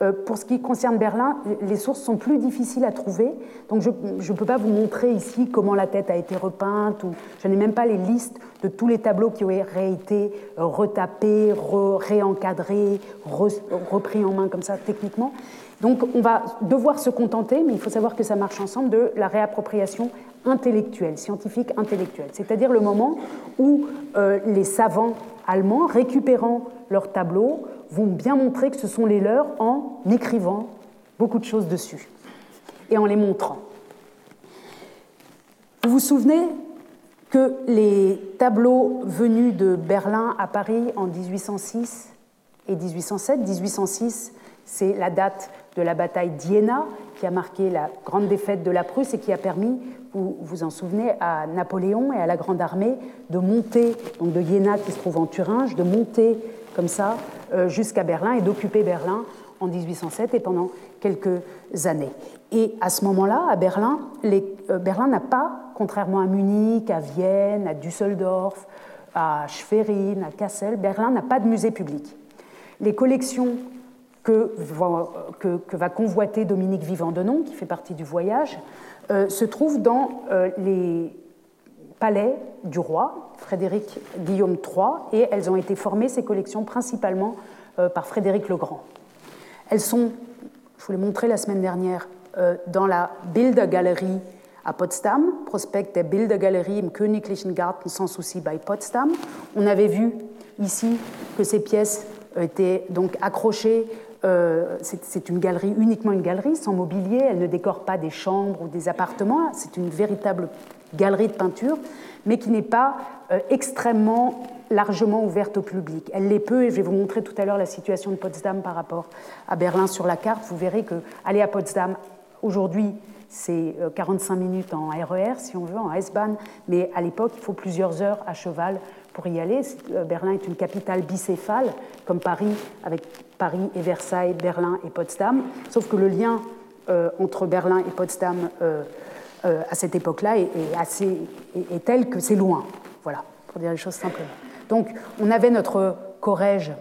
Euh, pour ce qui concerne Berlin, les sources sont plus difficiles à trouver. Donc je ne peux pas vous montrer ici comment la tête a été repeinte. Ou, je n'ai même pas les listes de tous les tableaux qui auraient été euh, retapés, réencadrés, repris en main comme ça techniquement. Donc on va devoir se contenter, mais il faut savoir que ça marche ensemble, de la réappropriation intellectuelle, scientifique intellectuelle. C'est-à-dire le moment où euh, les savants allemands, récupérant leurs tableaux, vont bien montrer que ce sont les leurs en écrivant beaucoup de choses dessus et en les montrant. Vous vous souvenez que les tableaux venus de Berlin à Paris en 1806 et 1807, 1806 c'est la date de la bataille d'Iéna, qui a marqué la grande défaite de la Prusse et qui a permis, vous vous en souvenez, à Napoléon et à la Grande Armée de monter, donc de Iéna qui se trouve en Thuringe, de monter comme ça euh, jusqu'à Berlin et d'occuper Berlin en 1807 et pendant quelques années. Et à ce moment-là, à Berlin, euh, Berlin n'a pas, contrairement à Munich, à Vienne, à Düsseldorf, à Schwerin, à Kassel, Berlin n'a pas de musée public. Les collections que va, convoiter Dominique Vivant-Denon, qui fait partie du voyage, euh, se trouvent dans euh, les palais du roi, Frédéric Guillaume III, et elles ont été formées, ces collections, principalement par Frédéric le Grand. Elles sont, je vous l'ai montré la semaine dernière, euh, dans la Bildergalerie à Potsdam, Prospekt der Bildergalerie im Königlichen Garten sans souci bei Potsdam. On avait vu ici que ces pièces étaient donc accrochées. Euh, c'est une galerie, uniquement une galerie, sans mobilier. Elle ne décore pas des chambres ou des appartements. C'est une véritable galerie de peinture, mais qui n'est pas euh, extrêmement largement ouverte au public. Elle l'est peu, et je vais vous montrer tout à l'heure la situation de Potsdam par rapport à Berlin sur la carte. Vous verrez que aller à Potsdam aujourd'hui, c'est 45 euh, minutes en RER, si on veut, en S-Bahn, mais à l'époque, il faut plusieurs heures à cheval pour y aller. Euh, Berlin est une capitale bicéphale, comme Paris, avec Paris et Versailles, Berlin et Potsdam, sauf que le lien euh, entre Berlin et Potsdam à cette époque-là est, assez, est tel que c'est loin. Voilà, pour dire les choses simplement. Donc, on avait notre Corrège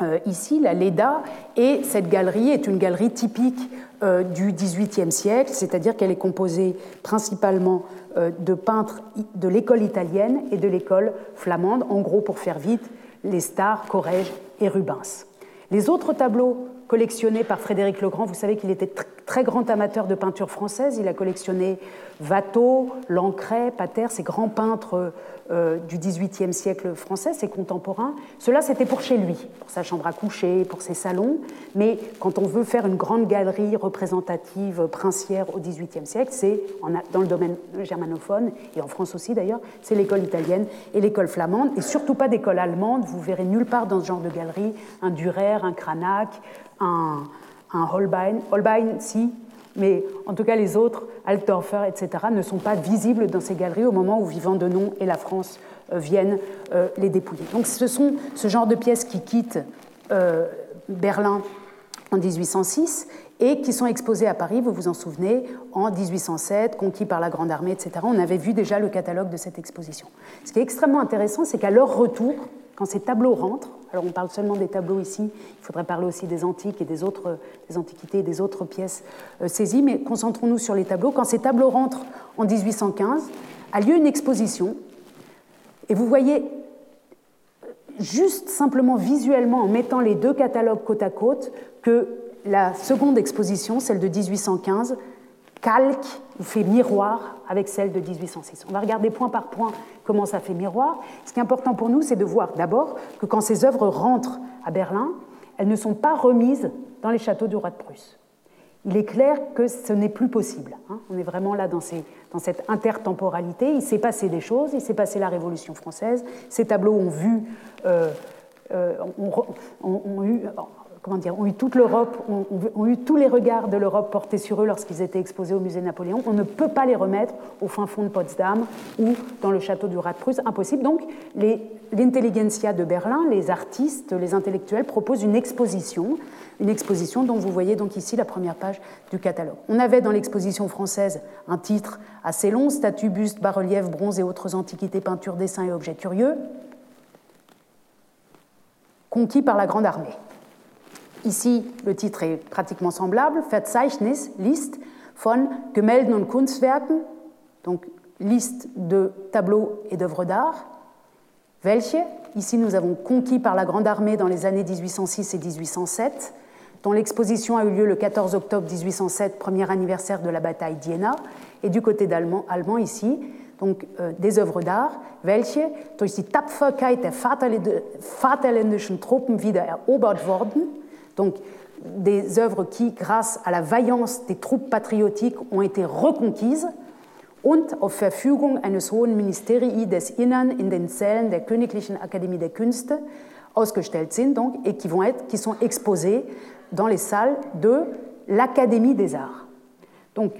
euh, ici, la Leda, et cette galerie est une galerie typique euh, du XVIIIe siècle, c'est-à-dire qu'elle est composée principalement euh, de peintres de l'école italienne et de l'école flamande, en gros pour faire vite, les stars, Corrège et Rubens. Les autres tableaux collectionnés par Frédéric Legrand, vous savez qu'il était très grand amateur de peinture française, il a collectionné Watteau, Lancret, Pater, ces grands peintres euh, du XVIIIe siècle français, ses contemporains. Cela, c'était pour chez lui, pour sa chambre à coucher, pour ses salons. Mais quand on veut faire une grande galerie représentative princière au XVIIIe siècle, c'est dans le domaine germanophone, et en France aussi d'ailleurs, c'est l'école italienne et l'école flamande, et surtout pas d'école allemande. Vous verrez nulle part dans ce genre de galerie un Dürer, un Cranach, un, Holbein. Holbein, si, mais en tout cas les autres, Altdorfer, etc., ne sont pas visibles dans ces galeries au moment où Vivant de Nom et la France euh, viennent euh, les dépouiller. Donc ce sont ce genre de pièces qui quittent euh, Berlin en 1806 et qui sont exposées à Paris, vous vous en souvenez, en 1807, conquis par la Grande Armée, etc. On avait vu déjà le catalogue de cette exposition. Ce qui est extrêmement intéressant, c'est qu'à leur retour, quand ces tableaux rentrent, alors on parle seulement des tableaux ici, il faudrait parler aussi des antiques et des autres des antiquités et des autres pièces euh, saisies, mais concentrons-nous sur les tableaux. Quand ces tableaux rentrent en 1815, a lieu une exposition, et vous voyez juste simplement visuellement en mettant les deux catalogues côte à côte que la seconde exposition, celle de 1815, calque ou fait miroir avec celle de 1806. On va regarder point par point comment ça fait miroir. Ce qui est important pour nous, c'est de voir d'abord que quand ces œuvres rentrent à Berlin, elles ne sont pas remises dans les châteaux du roi de Prusse. Il est clair que ce n'est plus possible. Hein. On est vraiment là dans, cette intertemporalité. Il s'est passé des choses, il s'est passé la Révolution française. Ces tableaux ont vu, euh, euh, ont eu comment dire, ont eu toute l'Europe, ont, eu tous les regards de l'Europe portés sur eux lorsqu'ils étaient exposés au musée Napoléon. On ne peut pas les remettre au fin fond de Potsdam ou dans le château du Rat de Prusse, impossible. Donc l'intelligentsia de Berlin, les artistes, les intellectuels proposent une exposition, une exposition dont vous voyez donc ici la première page du catalogue. On avait dans l'exposition française un titre assez long, statues, bustes, bas-reliefs, bronzes et autres antiquités, peintures, dessins et objets curieux, conquis par la Grande Armée. Ici, le titre est pratiquement semblable, Verzeichnis, liste von Gemälden und Kunstwerken, donc liste de tableaux et d'œuvres d'art. Welche, ici nous avons conquis par la Grande Armée dans les années 1806 et 1807, dont l'exposition a eu lieu le 14 octobre 1807, premier anniversaire de la bataille d'Iéna, et du côté allemand, allemand ici, donc euh, des œuvres d'art, welche? Durch die Tapferkeit der vaterländischen Truppen wieder erobert wurden, donc des œuvres qui, grâce à la vaillance des troupes patriotiques, ont été reconquises und auf Verfügung eines hohen Ministerii des Innern in den Sälen der Königlichen Akademie der Künste ausgestellt sind donc, et qui, vont être, qui sont exposées dans les salles de l'Académie des Arts. Donc,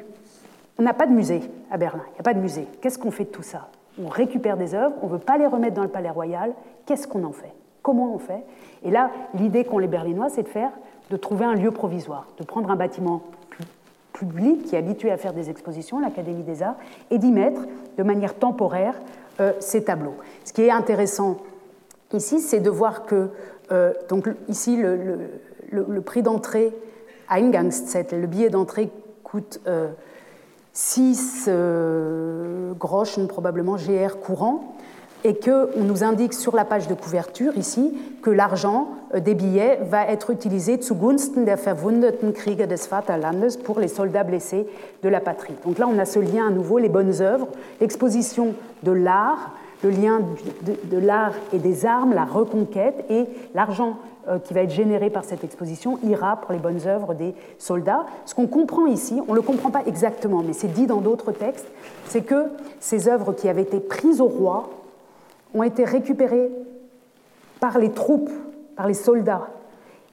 on n'a pas de musée à Berlin, il n'y a pas de musée. Qu'est-ce qu'on fait de tout ça? On récupère des œuvres, on ne veut pas les remettre dans le palais royal, qu'est-ce qu'on en fait? Comment on fait? Et là, l'idée qu'ont les Berlinois, c'est de faire, de trouver un lieu provisoire, de prendre un bâtiment public qui est habitué à faire des expositions, l'Académie des Arts, et d'y mettre de manière temporaire euh, ces tableaux. Ce qui est intéressant ici, c'est de voir que, euh, donc ici, le, prix d'entrée à Ingangszettel, le billet d'entrée coûte 6 euh, groschen, probablement GR courant, et qu'on nous indique sur la page de couverture ici que l'argent euh, des billets va être utilisé zugunsten der verwundeten Krieger des Vaterlandes pour les soldats blessés de la patrie. Donc là, on a ce lien à nouveau, les bonnes œuvres, l'exposition de l'art, le lien de, l'art et des armes, la reconquête et l'argent euh, qui va être généré par cette exposition ira pour les bonnes œuvres des soldats. Ce qu'on comprend ici, on ne le comprend pas exactement, mais c'est dit dans d'autres textes, c'est que ces œuvres qui avaient été prises au roi ont été récupérées par les troupes, par les soldats,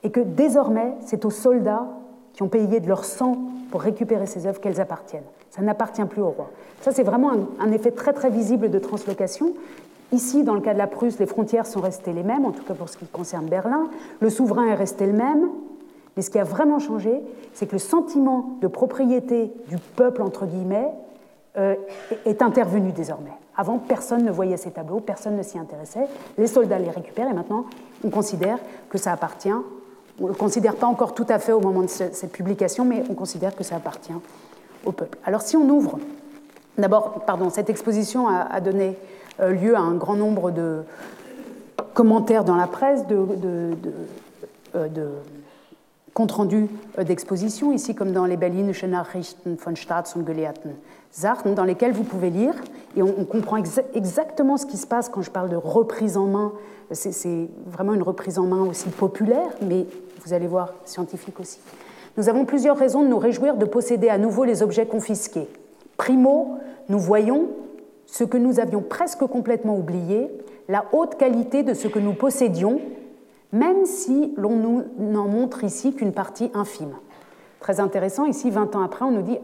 et que désormais, c'est aux soldats qui ont payé de leur sang pour récupérer ces œuvres qu'elles appartiennent. Ça n'appartient plus au roi. Ça, c'est vraiment un, effet très très visible de translocation. Ici, dans le cas de la Prusse, les frontières sont restées les mêmes, en tout cas pour ce qui concerne Berlin. Le souverain est resté le même. Mais ce qui a vraiment changé, c'est que le sentiment de propriété du peuple, entre guillemets, euh, est intervenu désormais. Avant, personne ne voyait ces tableaux, personne ne s'y intéressait. Les soldats les récupèrent et maintenant, on considère que ça appartient. On ne le considère pas encore tout à fait au moment de cette publication, mais on considère que ça appartient au peuple. Alors si on ouvre, d'abord, pardon, cette exposition a, donné euh, lieu à un grand nombre de commentaires dans la presse, de, euh, compte rendu euh, d'exposition, ici comme dans les Berlinische Nachrichten von Staats- und Gelehrten Dans lesquels vous pouvez lire, et on, comprend exactement ce qui se passe quand je parle de reprise en main. C'est vraiment une reprise en main aussi populaire, mais vous allez voir, scientifique aussi. Nous avons plusieurs raisons de nous réjouir de posséder à nouveau les objets confisqués. Primo, nous voyons ce que nous avions presque complètement oublié, la haute qualité de ce que nous possédions même si l'on n'en montre ici qu'une partie infime. Très intéressant, ici, 20 ans après, on nous dit,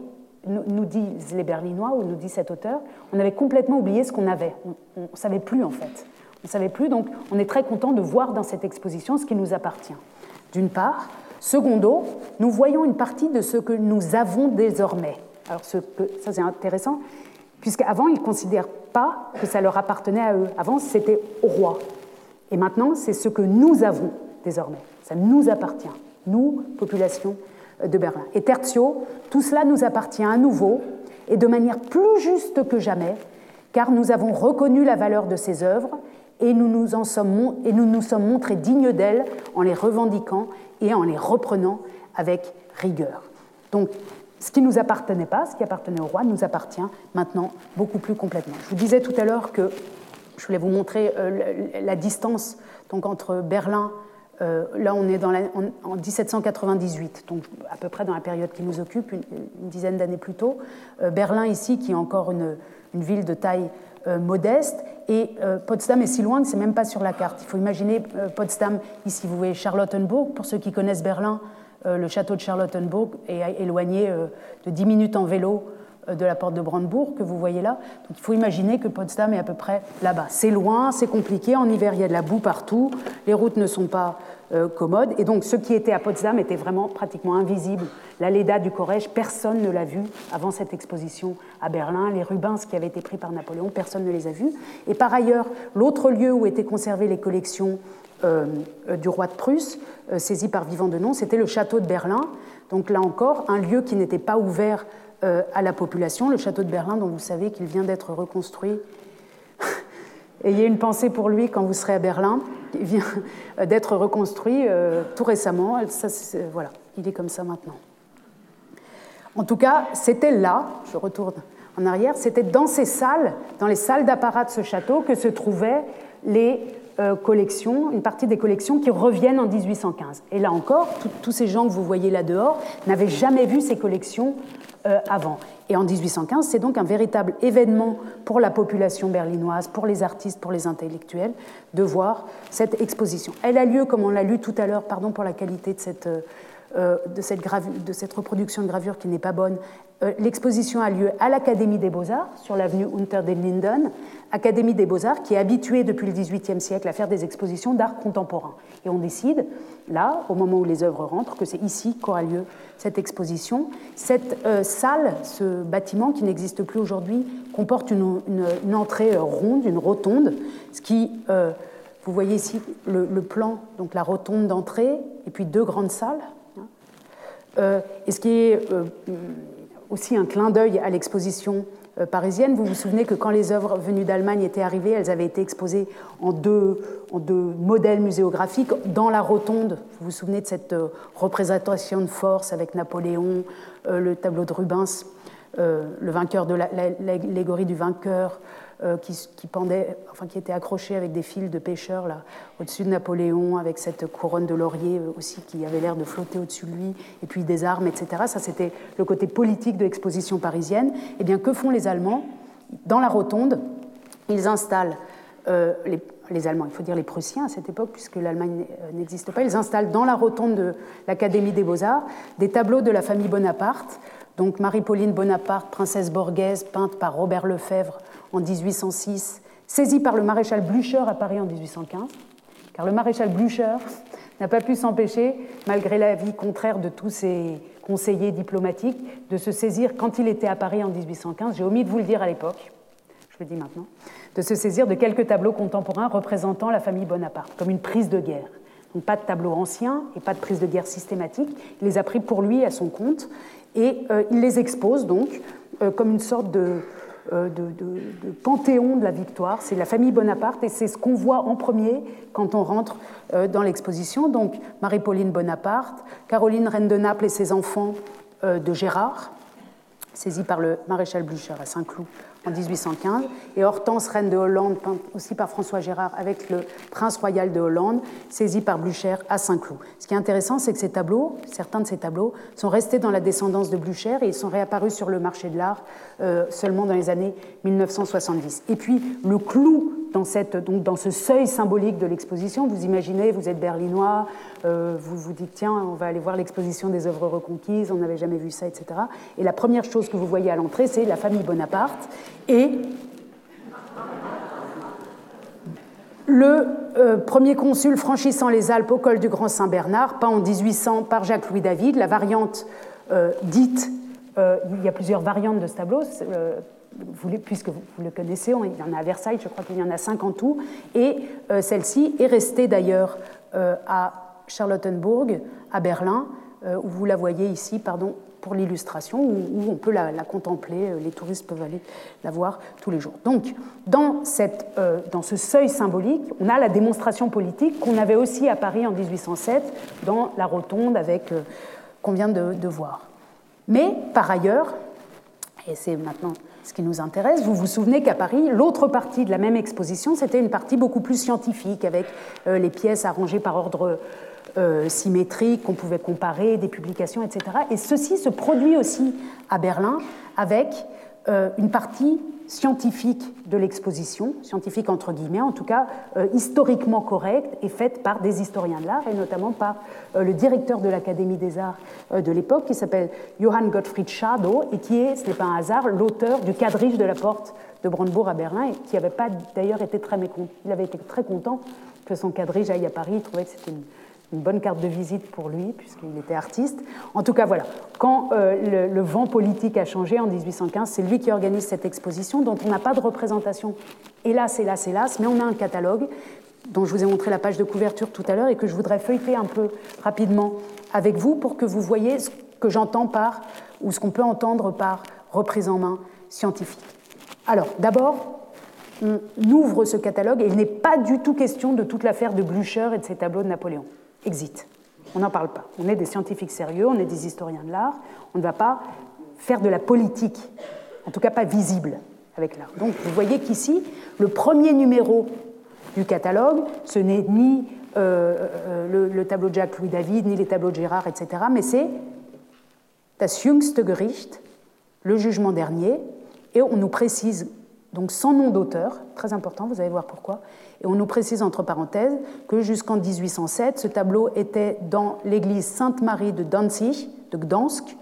nous disent les Berlinois, ou nous dit cet auteur, on avait complètement oublié ce qu'on avait. On ne savait plus, en fait. On ne savait plus, donc on est très content de voir dans cette exposition ce qui nous appartient. D'une part. Secondo, nous voyons une partie de ce que nous avons désormais. Alors, ça, c'est intéressant, puisqu'avant, ils ne considèrent pas que ça leur appartenait à eux. Avant, c'était au roi. Et maintenant, c'est ce que nous avons désormais. Ça nous appartient, nous, population de Berlin. Et tertio, tout cela nous appartient à nouveau et de manière plus juste que jamais, car nous avons reconnu la valeur de ces œuvres et nous nous, en sommes, et nous nous sommes montrés dignes d'elles en les revendiquant et en les reprenant avec rigueur. Donc, ce qui ne nous appartenait pas, ce qui appartenait au roi, nous appartient maintenant beaucoup plus complètement. Je vous disais tout à l'heure que je voulais vous montrer euh, la, distance donc, entre Berlin, euh, là on est en, 1798, donc à peu près dans la période qui nous occupe, une, dizaine d'années plus tôt. Euh, Berlin ici, qui est encore une, ville de taille modeste, et Potsdam est si loin que c'est même pas sur la carte. Il faut imaginer Potsdam, ici vous voyez Charlottenburg, pour ceux qui connaissent Berlin, le château de Charlottenburg est éloigné de 10 minutes en vélo euh, de la porte de Brandebourg que vous voyez là. Donc il faut imaginer que Potsdam est à peu près là-bas. C'est loin, c'est compliqué, en hiver il y a de la boue partout, les routes ne sont pas euh, commodes, et donc ce qui était à Potsdam était vraiment pratiquement invisible. La Leda du Corrège, personne ne l'a vu avant cette exposition à Berlin. Les Rubens qui avaient été pris par Napoléon, personne ne les a vus. Et par ailleurs, l'autre lieu où étaient conservées les collections euh, du roi de Prusse, saisi par Vivant de Nom, c'était le château de Berlin. Donc là encore, un lieu qui n'était pas ouvert euh, à la population. Le château de Berlin, dont vous savez qu'il vient d'être reconstruit. Ayez une pensée pour lui quand vous serez à Berlin. Il vient d'être reconstruit euh, tout récemment. Voilà, il est comme ça maintenant. En tout cas, c'était là, je retourne en arrière, c'était dans ces salles, dans les salles d'apparat de ce château, que se trouvaient les euh, collections, une partie des collections qui reviennent en 1815. Et là encore, tous ces gens que vous voyez là dehors n'avaient jamais vu ces collections euh, avant. Et en 1815, c'est donc un véritable événement pour la population berlinoise, pour les artistes, pour les intellectuels, de voir cette exposition. Elle a lieu, comme on l'a lu tout à l'heure, pardon pour la qualité de cette, euh, de, cette de, cette reproduction de gravure qui n'est pas bonne. Euh, l'exposition a lieu à l'Académie des Beaux-Arts, sur l'avenue Unter den Linden, Académie des Beaux-Arts qui est habituée depuis le XVIIIe siècle à faire des expositions d'art contemporain. Et on décide, là, au moment où les œuvres rentrent, que c'est ici qu'aura lieu cette exposition. Cette euh, salle, ce bâtiment qui n'existe plus aujourd'hui, comporte une, entrée ronde, une rotonde, ce qui vous voyez ici le, plan, donc la rotonde d'entrée, et puis deux grandes salles. Euh, et ce qui est euh, aussi un clin d'œil à l'exposition euh, parisienne, vous vous souvenez que quand les œuvres venues d'Allemagne étaient arrivées, elles avaient été exposées en deux, modèles muséographiquiques dans la rotonde. Vous vous souvenez de cette représentation de force avec Napoléon, le tableau de Rubens, le vainqueur de l'allégorie du vainqueur, euh, qui, pendait, enfin, qui était accroché avec des fils de pêcheurs là, au-dessus de Napoléon, avec cette couronne de laurier euh, aussi qui avait l'air de flotter au-dessus de lui, et puis des armes, etc. Ça, c'était le côté politique de l'exposition parisienne. Eh bien, que font les Allemands? Dans la rotonde, ils installent euh, les, Allemands, il faut dire les Prussiens à cette époque, puisque l'Allemagne n'existe pas, ils installent dans la rotonde de l'Académie des Beaux-Arts des tableaux de la famille Bonaparte, donc Marie-Pauline Bonaparte, princesse borghèse, peinte par Robert Lefebvre en 1806, saisie par le maréchal Blücher à Paris en 1815, car le maréchal Blücher n'a pas pu s'empêcher, malgré l'avis contraire de tous ses conseillers diplomatiques, de se saisir, quand il était à Paris en 1815, j'ai omis de vous le dire à l'époque, je le dis maintenant, de se saisir de quelques tableaux contemporains représentant la famille Bonaparte, comme une prise de guerre. Donc pas de tableaux anciens et pas de prise de guerre systématique. Il les a pris pour lui à son compte et euh, il les expose donc euh, comme une sorte de, euh, de, panthéon de la victoire. C'est la famille Bonaparte et c'est ce qu'on voit en premier quand on rentre dans l'exposition. Donc Marie-Pauline Bonaparte, Caroline Reine de Naples et ses enfants de Gérard, saisis par le maréchal Blücher à Saint-Cloud en 1815, et Hortense, reine de Hollande, peinte aussi par François Gérard avec le prince royal de Hollande, saisi par Blücher à Saint-Cloud. Ce qui est intéressant, c'est que ces tableaux, certains de ces tableaux, sont restés dans la descendance de Blücher et ils sont réapparus sur le marché de l'art euh, seulement dans les années 1970. Et puis, le clou dans, cette, donc dans ce seuil symbolique de l'exposition, vous imaginez, vous êtes berlinois, euh, vous vous dites, tiens, on va aller voir l'exposition des œuvres reconquises, on n'avait jamais vu ça, etc. Et la première chose que vous voyez à l'entrée, c'est la famille Bonaparte et le euh, premier consul franchissant les Alpes au col du Grand Saint-Bernard, peint en 1800 par Jacques-Louis David, la variante euh, dite, il y a plusieurs variantes de ce tableau, puisque vous, le connaissez, il y en a à Versailles, je crois qu'il y en a cinq en tout, et celle-ci est restée d'ailleurs à Charlottenburg, à Berlin, où vous la voyez ici, pardon, pour l'illustration, où, on peut la, contempler, euh, les touristes peuvent aller la voir tous les jours. Donc, dans, euh, ce seuil symbolique, on a la démonstration politique qu'on avait aussi à Paris en 1807, dans la rotonde avec euh, qu'on vient de, de voir. Mais par ailleurs, et c'est maintenant ce qui nous intéresse. Vous vous souvenez qu'à Paris, l'autre partie de la même exposition, c'était une partie beaucoup plus scientifique, avec les pièces arrangées par ordre euh, symétriques qu'on pouvait comparer, des publications, etc. Et ceci se produit aussi à Berlin avec euh, une partie scientifique de l'exposition, scientifique entre guillemets, en tout cas euh, historiquement correcte et faite par des historiens de l'art et notamment par le directeur de l'Académie des Arts de l'époque qui s'appelle Johann Gottfried Schadow et qui est, ce n'est pas un hasard, l'auteur du quadrige de la porte de Brandebourg à Berlin et qui n'avait pas d'ailleurs été très mécontent. Il avait été très content que son quadrige aille à Paris, il trouvait que c'était une une bonne carte de visite pour lui, puisqu'il était artiste. En tout cas, voilà, quand euh, le, vent politique a changé en 1815, c'est lui qui organise cette exposition, dont on n'a pas de représentation, hélas, hélas, hélas, mais on a un catalogue dont je vous ai montré la page de couverture tout à l'heure et que je voudrais feuilleter un peu rapidement avec vous pour que vous voyez ce que j'entends par, ou ce qu'on peut entendre par reprise en main scientifique. Alors, d'abord, on ouvre ce catalogue et il n'est pas du tout question de toute l'affaire de Blücher et de ses tableaux de Napoléon exit. On n'en parle pas. On est des scientifiques sérieux, on est des historiens de l'art, on ne va pas faire de la politique, en tout cas pas visible avec l'art. Donc vous voyez qu'ici, le premier numéro du catalogue, ce n'est ni euh, euh, le, tableau de Jacques-Louis David, ni les tableaux de Gérard, etc., mais c'est Das jüngste Gericht, le jugement dernier, et on nous précise donc sans nom d'auteur, très important, vous allez voir pourquoi. Et on nous précise entre parenthèses que jusqu'en 1807, ce tableau était dans l'église Sainte-Marie de Danzig, de Gdansk.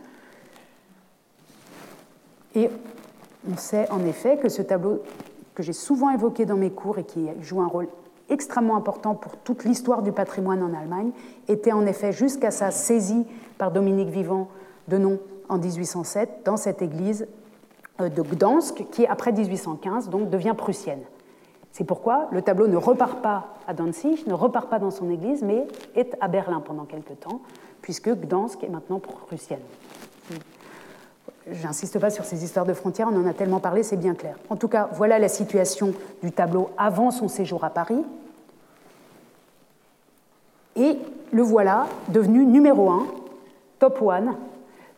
Et on sait en effet que ce tableau que j'ai souvent évoqué dans mes cours et qui joue un rôle extrêmement important pour toute l'histoire du patrimoine en Allemagne, était en effet jusqu'à sa saisie par Dominique Vivant de nom en 1807 dans cette église euh, de Gdansk qui, après 1815, donc, devient prussienne. C'est pourquoi le tableau ne repart pas à Danzig, ne repart pas dans son église, mais est à Berlin pendant quelque temps, puisque Gdansk est maintenant prussienne. J'insiste pas sur ces histoires de frontières, on en a tellement parlé, c'est bien clair. En tout cas, voilà la situation du tableau avant son séjour à Paris. Et le voilà devenu numéro un, top one,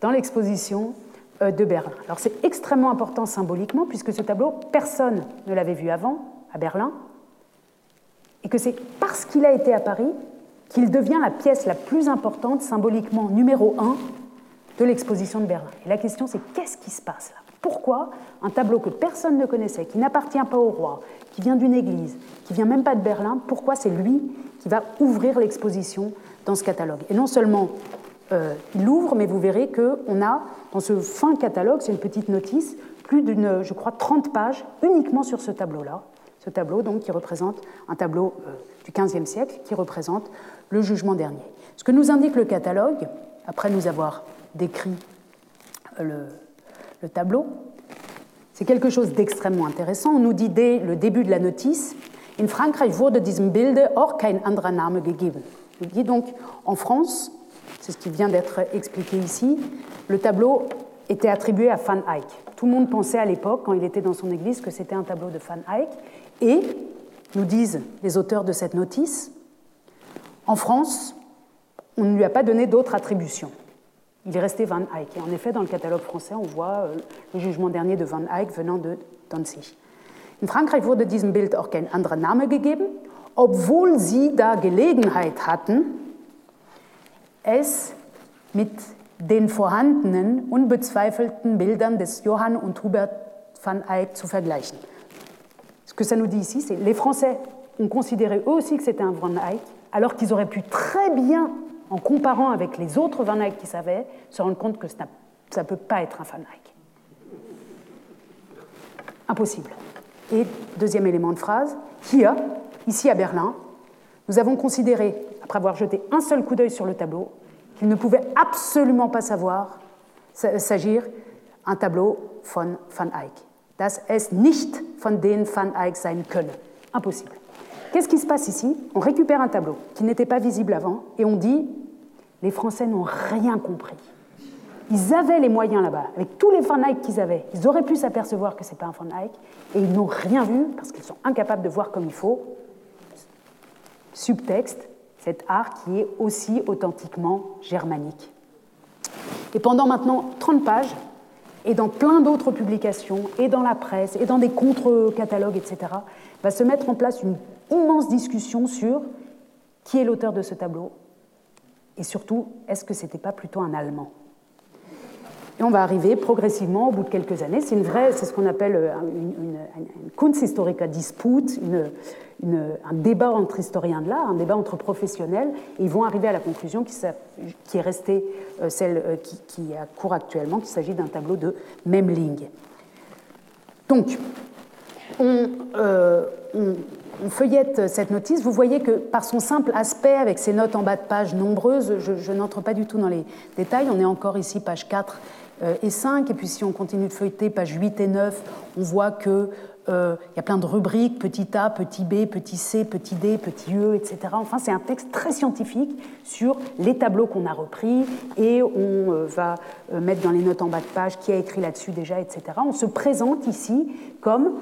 dans l'exposition euh, de Berlin. Alors c'est extrêmement important symboliquement, puisque ce tableau, personne ne l'avait vu avant à Berlin, et que c'est parce qu'il a été à Paris qu'il devient la pièce la plus importante, symboliquement numéro un, de l'exposition de Berlin. Et la question c'est qu'est-ce qui se passe là? Pourquoi un tableau que personne ne connaissait, qui n'appartient pas au roi, qui vient d'une église, qui vient même pas de Berlin, pourquoi c'est lui qui va ouvrir l'exposition dans ce catalogue? Et non seulement euh, il l'ouvre, mais vous verrez qu'on a dans ce fin catalogue, c'est une petite notice, plus d'une, je crois, 30 pages uniquement sur ce tableau-là. Ce tableau, donc, qui représente un tableau euh, du XVe siècle, qui représente le jugement dernier. Ce que nous indique le catalogue, après nous avoir décrit euh, le, tableau, c'est quelque chose d'extrêmement intéressant. On nous dit dès le début de la notice In Frankreich wurde diesem Bilde auch kein anderer Name gegeben. Il dit donc en France, c'est ce qui vient d'être expliqué ici, le tableau était attribué à Van Eyck. Tout le monde pensait à l'époque, quand il était dans son église, que c'était un tableau de Van Eyck. Et, nous disent les auteurs de cette notice, en France, on ne lui a pas donné d'autres attributions. Il est resté Van Eyck. Et en effet, dans le catalogue français, on voit euh, le jugement dernier de Van Eyck venant de Danzig. In Frankreich wurde diesem Bild auch kein anderer Name gegeben, obwohl sie da Gelegenheit hatten, es mit den vorhandenen, unbezweifelten Bildern des Johann und Hubert van Eyck zu vergleichen. Ce que ça nous dit ici, c'est les Français ont considéré eux aussi que c'était un Van Eyck, alors qu'ils auraient pu très bien, en comparant avec les autres Van Eyck qui savaient, se rendre compte que ça ne peut pas être un Van Eyck. Impossible. Et deuxième élément de phrase, hier, ici à Berlin, nous avons considéré, après avoir jeté un seul coup d'œil sur le tableau, qu'il ne pouvait absolument pas savoir s'agir un tableau von Van Eyck. Dass es nicht von den Van Eyck sein könne. Impossible. Qu'est-ce qui se passe ici? On récupère un tableau qui n'était pas visible avant et on dit les Français n'ont rien compris. Ils avaient les moyens là-bas, avec tous les Van Eyck qu'ils avaient. Ils auraient pu s'apercevoir que ce n'est pas un Van Eyck et ils n'ont rien vu parce qu'ils sont incapables de voir comme il faut subtexte, cet art qui est aussi authentiquement germanique. Et pendant maintenant 30 pages, et dans plein d'autres publications, et dans la presse, et dans des contre-catalogues, etc., va se mettre en place une immense discussion sur qui est l'auteur de ce tableau, et surtout, est-ce que ce n'était pas plutôt un Allemand? Et on va arriver progressivement, au bout de quelques années, c'est une vraie, c'est ce qu'on appelle euh, une, une, Kunsthistorica dispute, un débat entre historiens de l'art, un débat entre professionnels, et ils vont arriver à la conclusion qui, est restée euh, celle euh, qui, qui a cours actuellement, qu'il s'agit d'un tableau de Memling. Donc, on, feuillette cette notice, vous voyez que par son simple aspect, avec ses notes en bas de page nombreuses, je, je n'entre pas du tout dans les détails, on est encore ici page 4 euh, et 5. Et puis si on continue de feuilleter, page 8 et 9, on voit qu'il euh, y a plein de rubriques, petit a, petit b, petit c, petit d, petit e, etc. Enfin, c'est un texte très scientifique sur les tableaux qu'on a repris et on euh, va mettre dans les notes en bas de page qui a écrit là-dessus déjà, etc. On se présente ici comme,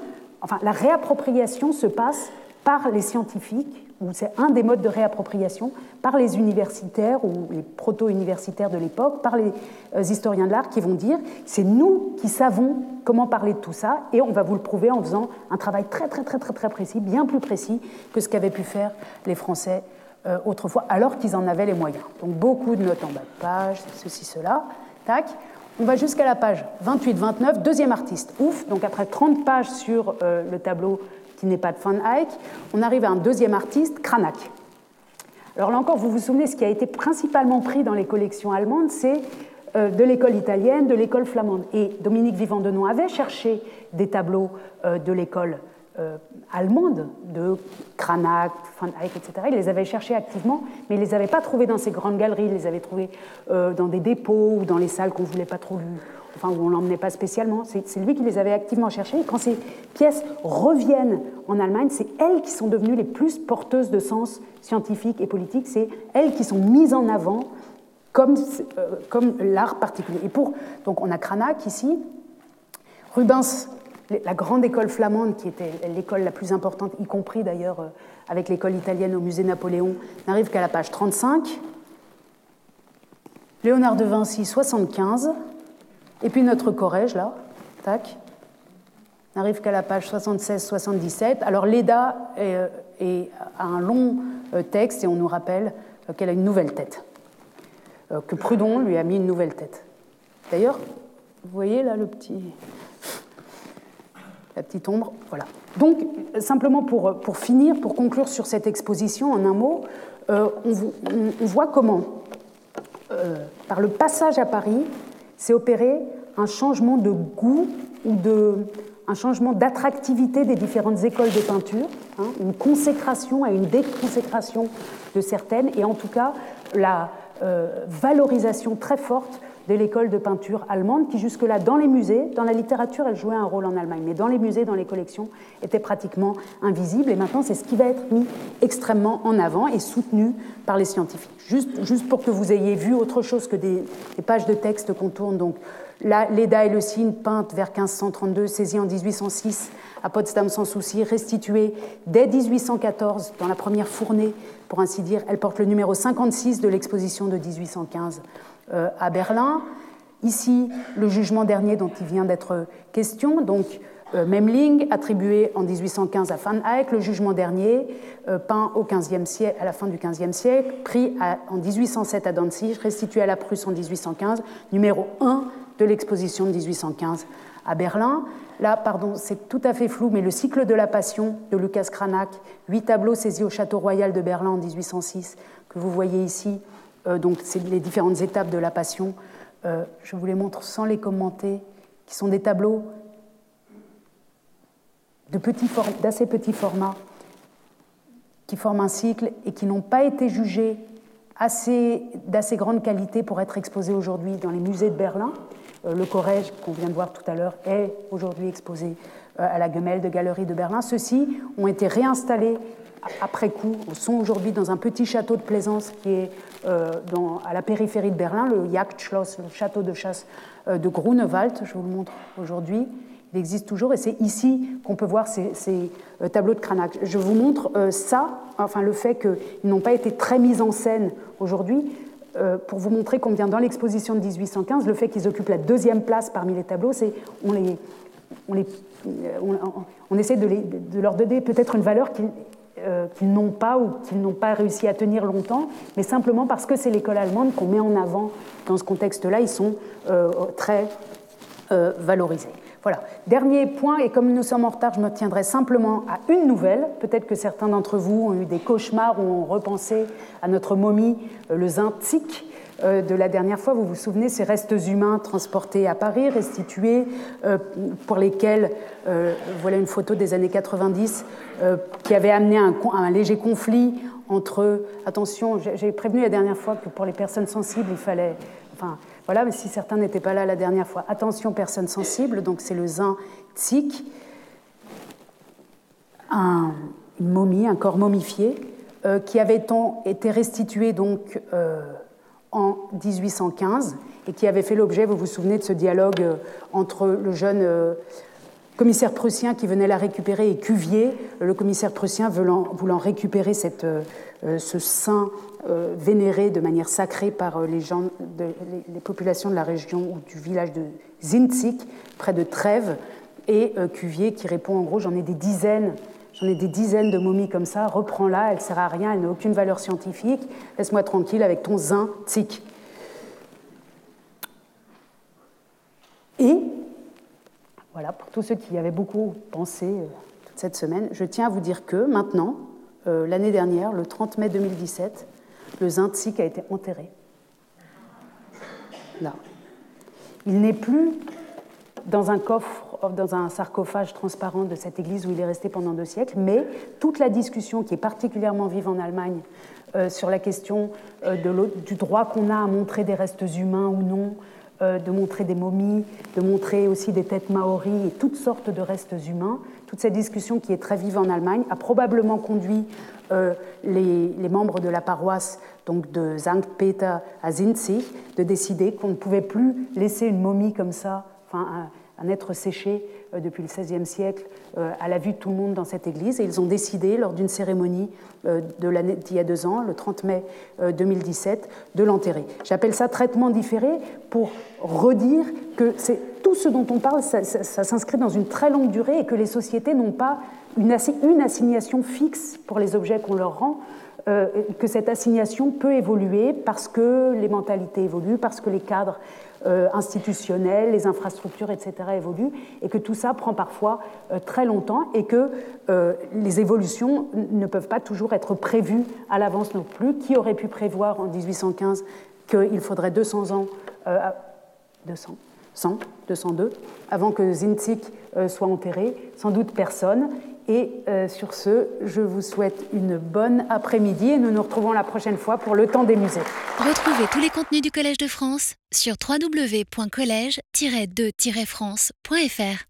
enfin, la réappropriation se passe par les scientifiques c'est un des modes de réappropriation par les universitaires ou les proto-universitaires de l'époque, par les euh, historiens de l'art qui vont dire c'est nous qui savons comment parler de tout ça et on va vous le prouver en faisant un travail très très très très très précis, bien plus précis que ce qu'avaient pu faire les Français euh, autrefois, alors qu'ils en avaient les moyens. Donc beaucoup de notes en bas de page, ceci, cela. Tac. on va jusqu'à la page 28-29, deuxième artiste, ouf, donc après 30 pages sur euh, le tableau qui n'est pas de Van Eyck, on arrive à un deuxième artiste, Cranach. Alors là encore, vous vous souvenez, ce qui a été principalement pris dans les collections allemandes, c'est euh, de l'école italienne, de l'école flamande. Et Dominique Vivant de avait cherché des tableaux euh, de l'école euh, allemande, de Cranach, Van Eyck, etc. Il les avait cherchés activement, mais il ne les avait pas trouvés dans ces grandes galeries, il les avait trouvés dans des dépôts ou dans les salles qu'on ne voulait pas trop enfin où on l'emmenait pas spécialement. C'est lui qui les avait activement cherchés. Et quand ces pièces reviennent en Allemagne, c'est elles qui sont devenues les plus porteuses de sens scientifique et politique. C'est elles qui sont mises en avant comme, euh, l'art particulier. Et pour, donc on a Cranach ici, Rubens, la grande école flamande, qui était l'école la plus importante, y compris d'ailleurs euh, avec l'école italienne au musée Napoléon, n'arrive qu'à la page 35. Léonard de Vinci, 75. Et puis notre Corrège, là, tac, n'arrive qu'à la page 76-77. Alors Leda euh, a un long texte et on nous rappelle qu'elle a une nouvelle tête. Euh, que Prudhon lui a mis une nouvelle tête. D'ailleurs, vous voyez là le petit, la petite ombre, voilà. Donc, simplement pour, pour finir, pour conclure sur cette exposition en un mot, euh, on, voit comment, euh, par le passage à Paris, s'est opéré un changement de goût ou de, un changement d'attractivité des différentes écoles de peinture, hein, une consécration et une déconsécration de certaines, et en tout cas la, euh, valorisation très forte de l'école de peinture allemande qui jusque-là, dans les musées, dans la littérature, elle jouait un rôle en Allemagne, mais dans les musées, dans les collections, était pratiquement invisible. Et maintenant, c'est ce qui va être mis extrêmement en avant et soutenu par les scientifiques. Juste, juste pour que vous ayez vu autre chose que des, pages de texte qu'on tourne, donc l'EDA et le signe peintes vers 1532, saisi en 1806 à Potsdam sans souci, restituée dès 1814 dans la première fournée, pour ainsi dire. Elle porte le numéro 56 de l'exposition de 1815 euh, à Berlin. Ici, le jugement dernier dont il vient d'être question, donc euh, Memling, attribué en 1815 à Van Eyck, le jugement dernier, euh, peint au 15e siècle, à la fin du XVe siècle, pris en 1807 à Danzig, restitué à la Prusse en 1815, numéro 1 de l'exposition de 1815 à Berlin. Là, pardon, c'est tout à fait flou, mais le cycle de la Passion de Lucas Cranach, huit tableaux saisis au Château Royal de Berlin en 1806, que vous voyez ici, euh, donc c'est les différentes étapes de la Passion. Euh, je vous les montre sans les commenter, qui sont des tableaux d'assez petit, format, qui forment un cycle et qui n'ont pas été jugés d'assez grande qualité pour être exposés aujourd'hui dans les musées de Berlin. Euh, le Corrège, qu'on vient de voir tout à l'heure, est aujourd'hui exposé euh, à la de Galerie de Berlin. Ceux-ci ont été réinstallés après coup, sont aujourd'hui dans un petit château de plaisance qui est euh, à la périphérie de Berlin, le Jagdschloss, le château de chasse de Grunewald, je vous le montre aujourd'hui. Il existe toujours et c'est ici qu'on peut voir ces, tableaux de Cranach. Je vous montre ça, enfin le fait qu'ils n'ont pas été très mis en scène aujourd'hui, euh, pour vous montrer combien dans l'exposition de 1815, le fait qu'ils occupent la deuxième place parmi les tableaux, c'est on les, on, les, on, essaie de, de, leur donner peut-être une valeur euh, qu'ils n'ont pas ou qu'ils n'ont pas réussi à tenir longtemps, mais simplement parce que c'est l'école allemande qu'on met en avant dans ce contexte-là, ils sont euh, très valorisés. Voilà. Dernier point, et comme nous sommes en retard, je me tiendrai simplement à une nouvelle. Peut-être que certains d'entre vous ont eu des cauchemars ou ont repensé à notre momie, euh, le euh, de la dernière fois. Vous vous souvenez, ces restes humains transportés à Paris, restitués, euh, pour lesquels, voilà une photo des années 90, qui avait amené un, léger conflit entre, attention, j'ai prévenu la dernière fois que pour les personnes sensibles, il fallait, enfin, voilà, mais si certains n'étaient pas là la dernière fois, attention personnes sensibles, donc c'est le zin un, une momie, un corps momifié, euh, qui avait été restitué donc euh, en 1815 et qui avait fait l'objet, vous vous souvenez, de ce dialogue euh, entre le jeune commissaire prussien qui venait la récupérer et Cuvier, le commissaire prussien voulant, récupérer cette, ce saint euh, vénéré de manière sacrée par euh, les, gens les, populations de la région ou du village de Zinzik, près de Trèves, et euh, Cuvier qui répond en gros j'en ai des dizaines, j'en ai des dizaines de momies comme ça, reprends-la, elle sert à rien, elle n'a aucune valeur scientifique, laisse-moi tranquille avec ton Zinzik. pour tous ceux qui y avaient beaucoup pensé toute cette semaine, je tiens à vous dire que maintenant, l'année dernière, le 30 mai 2017, le Zintzig a été enterré. Là. Il n'est plus dans un coffre, dans un sarcophage transparent de cette église où il est resté pendant deux siècles, mais toute la discussion qui est particulièrement vive en Allemagne euh, sur la question euh, du droit qu'on a à montrer des restes humains ou non, euh, de montrer des momies, de montrer aussi des têtes maoris et toutes sortes de restes humains, toute cette discussion qui est très vive en Allemagne a probablement conduit les, membres de la paroisse donc de Sankt Peter à Zinzig de décider qu'on ne pouvait plus laisser une momie comme ça un, être séché euh, depuis le XVIe siècle euh, à la vue de tout le monde dans cette église. Et ils ont décidé, lors d'une cérémonie euh, d'il y a deux ans, le 30 mai 2017, de l'enterrer. J'appelle ça traitement différé pour redire que tout ce dont on parle, ça, s'inscrit dans une très longue durée et que les sociétés n'ont pas une, assignation fixe pour les objets qu'on leur rend. que cette assignation peut évoluer parce que les mentalités évoluent, parce que les cadres institutionnels, les infrastructures, etc. évoluent, et que tout ça prend parfois euh, très longtemps, et que euh, les évolutions ne peuvent pas toujours être prévues à l'avance non plus. Qui aurait pu prévoir en 1815 qu'il faudrait 200 ans, 200, 100, 202, avant que Zinzig soit enterré? Sans doute personne. Et euh, sur ce, je vous souhaite une bonne après-midi et nous nous retrouvons la prochaine fois pour le temps des musées. Retrouvez tous les contenus du Collège de France sur www.colège-2-france.fr.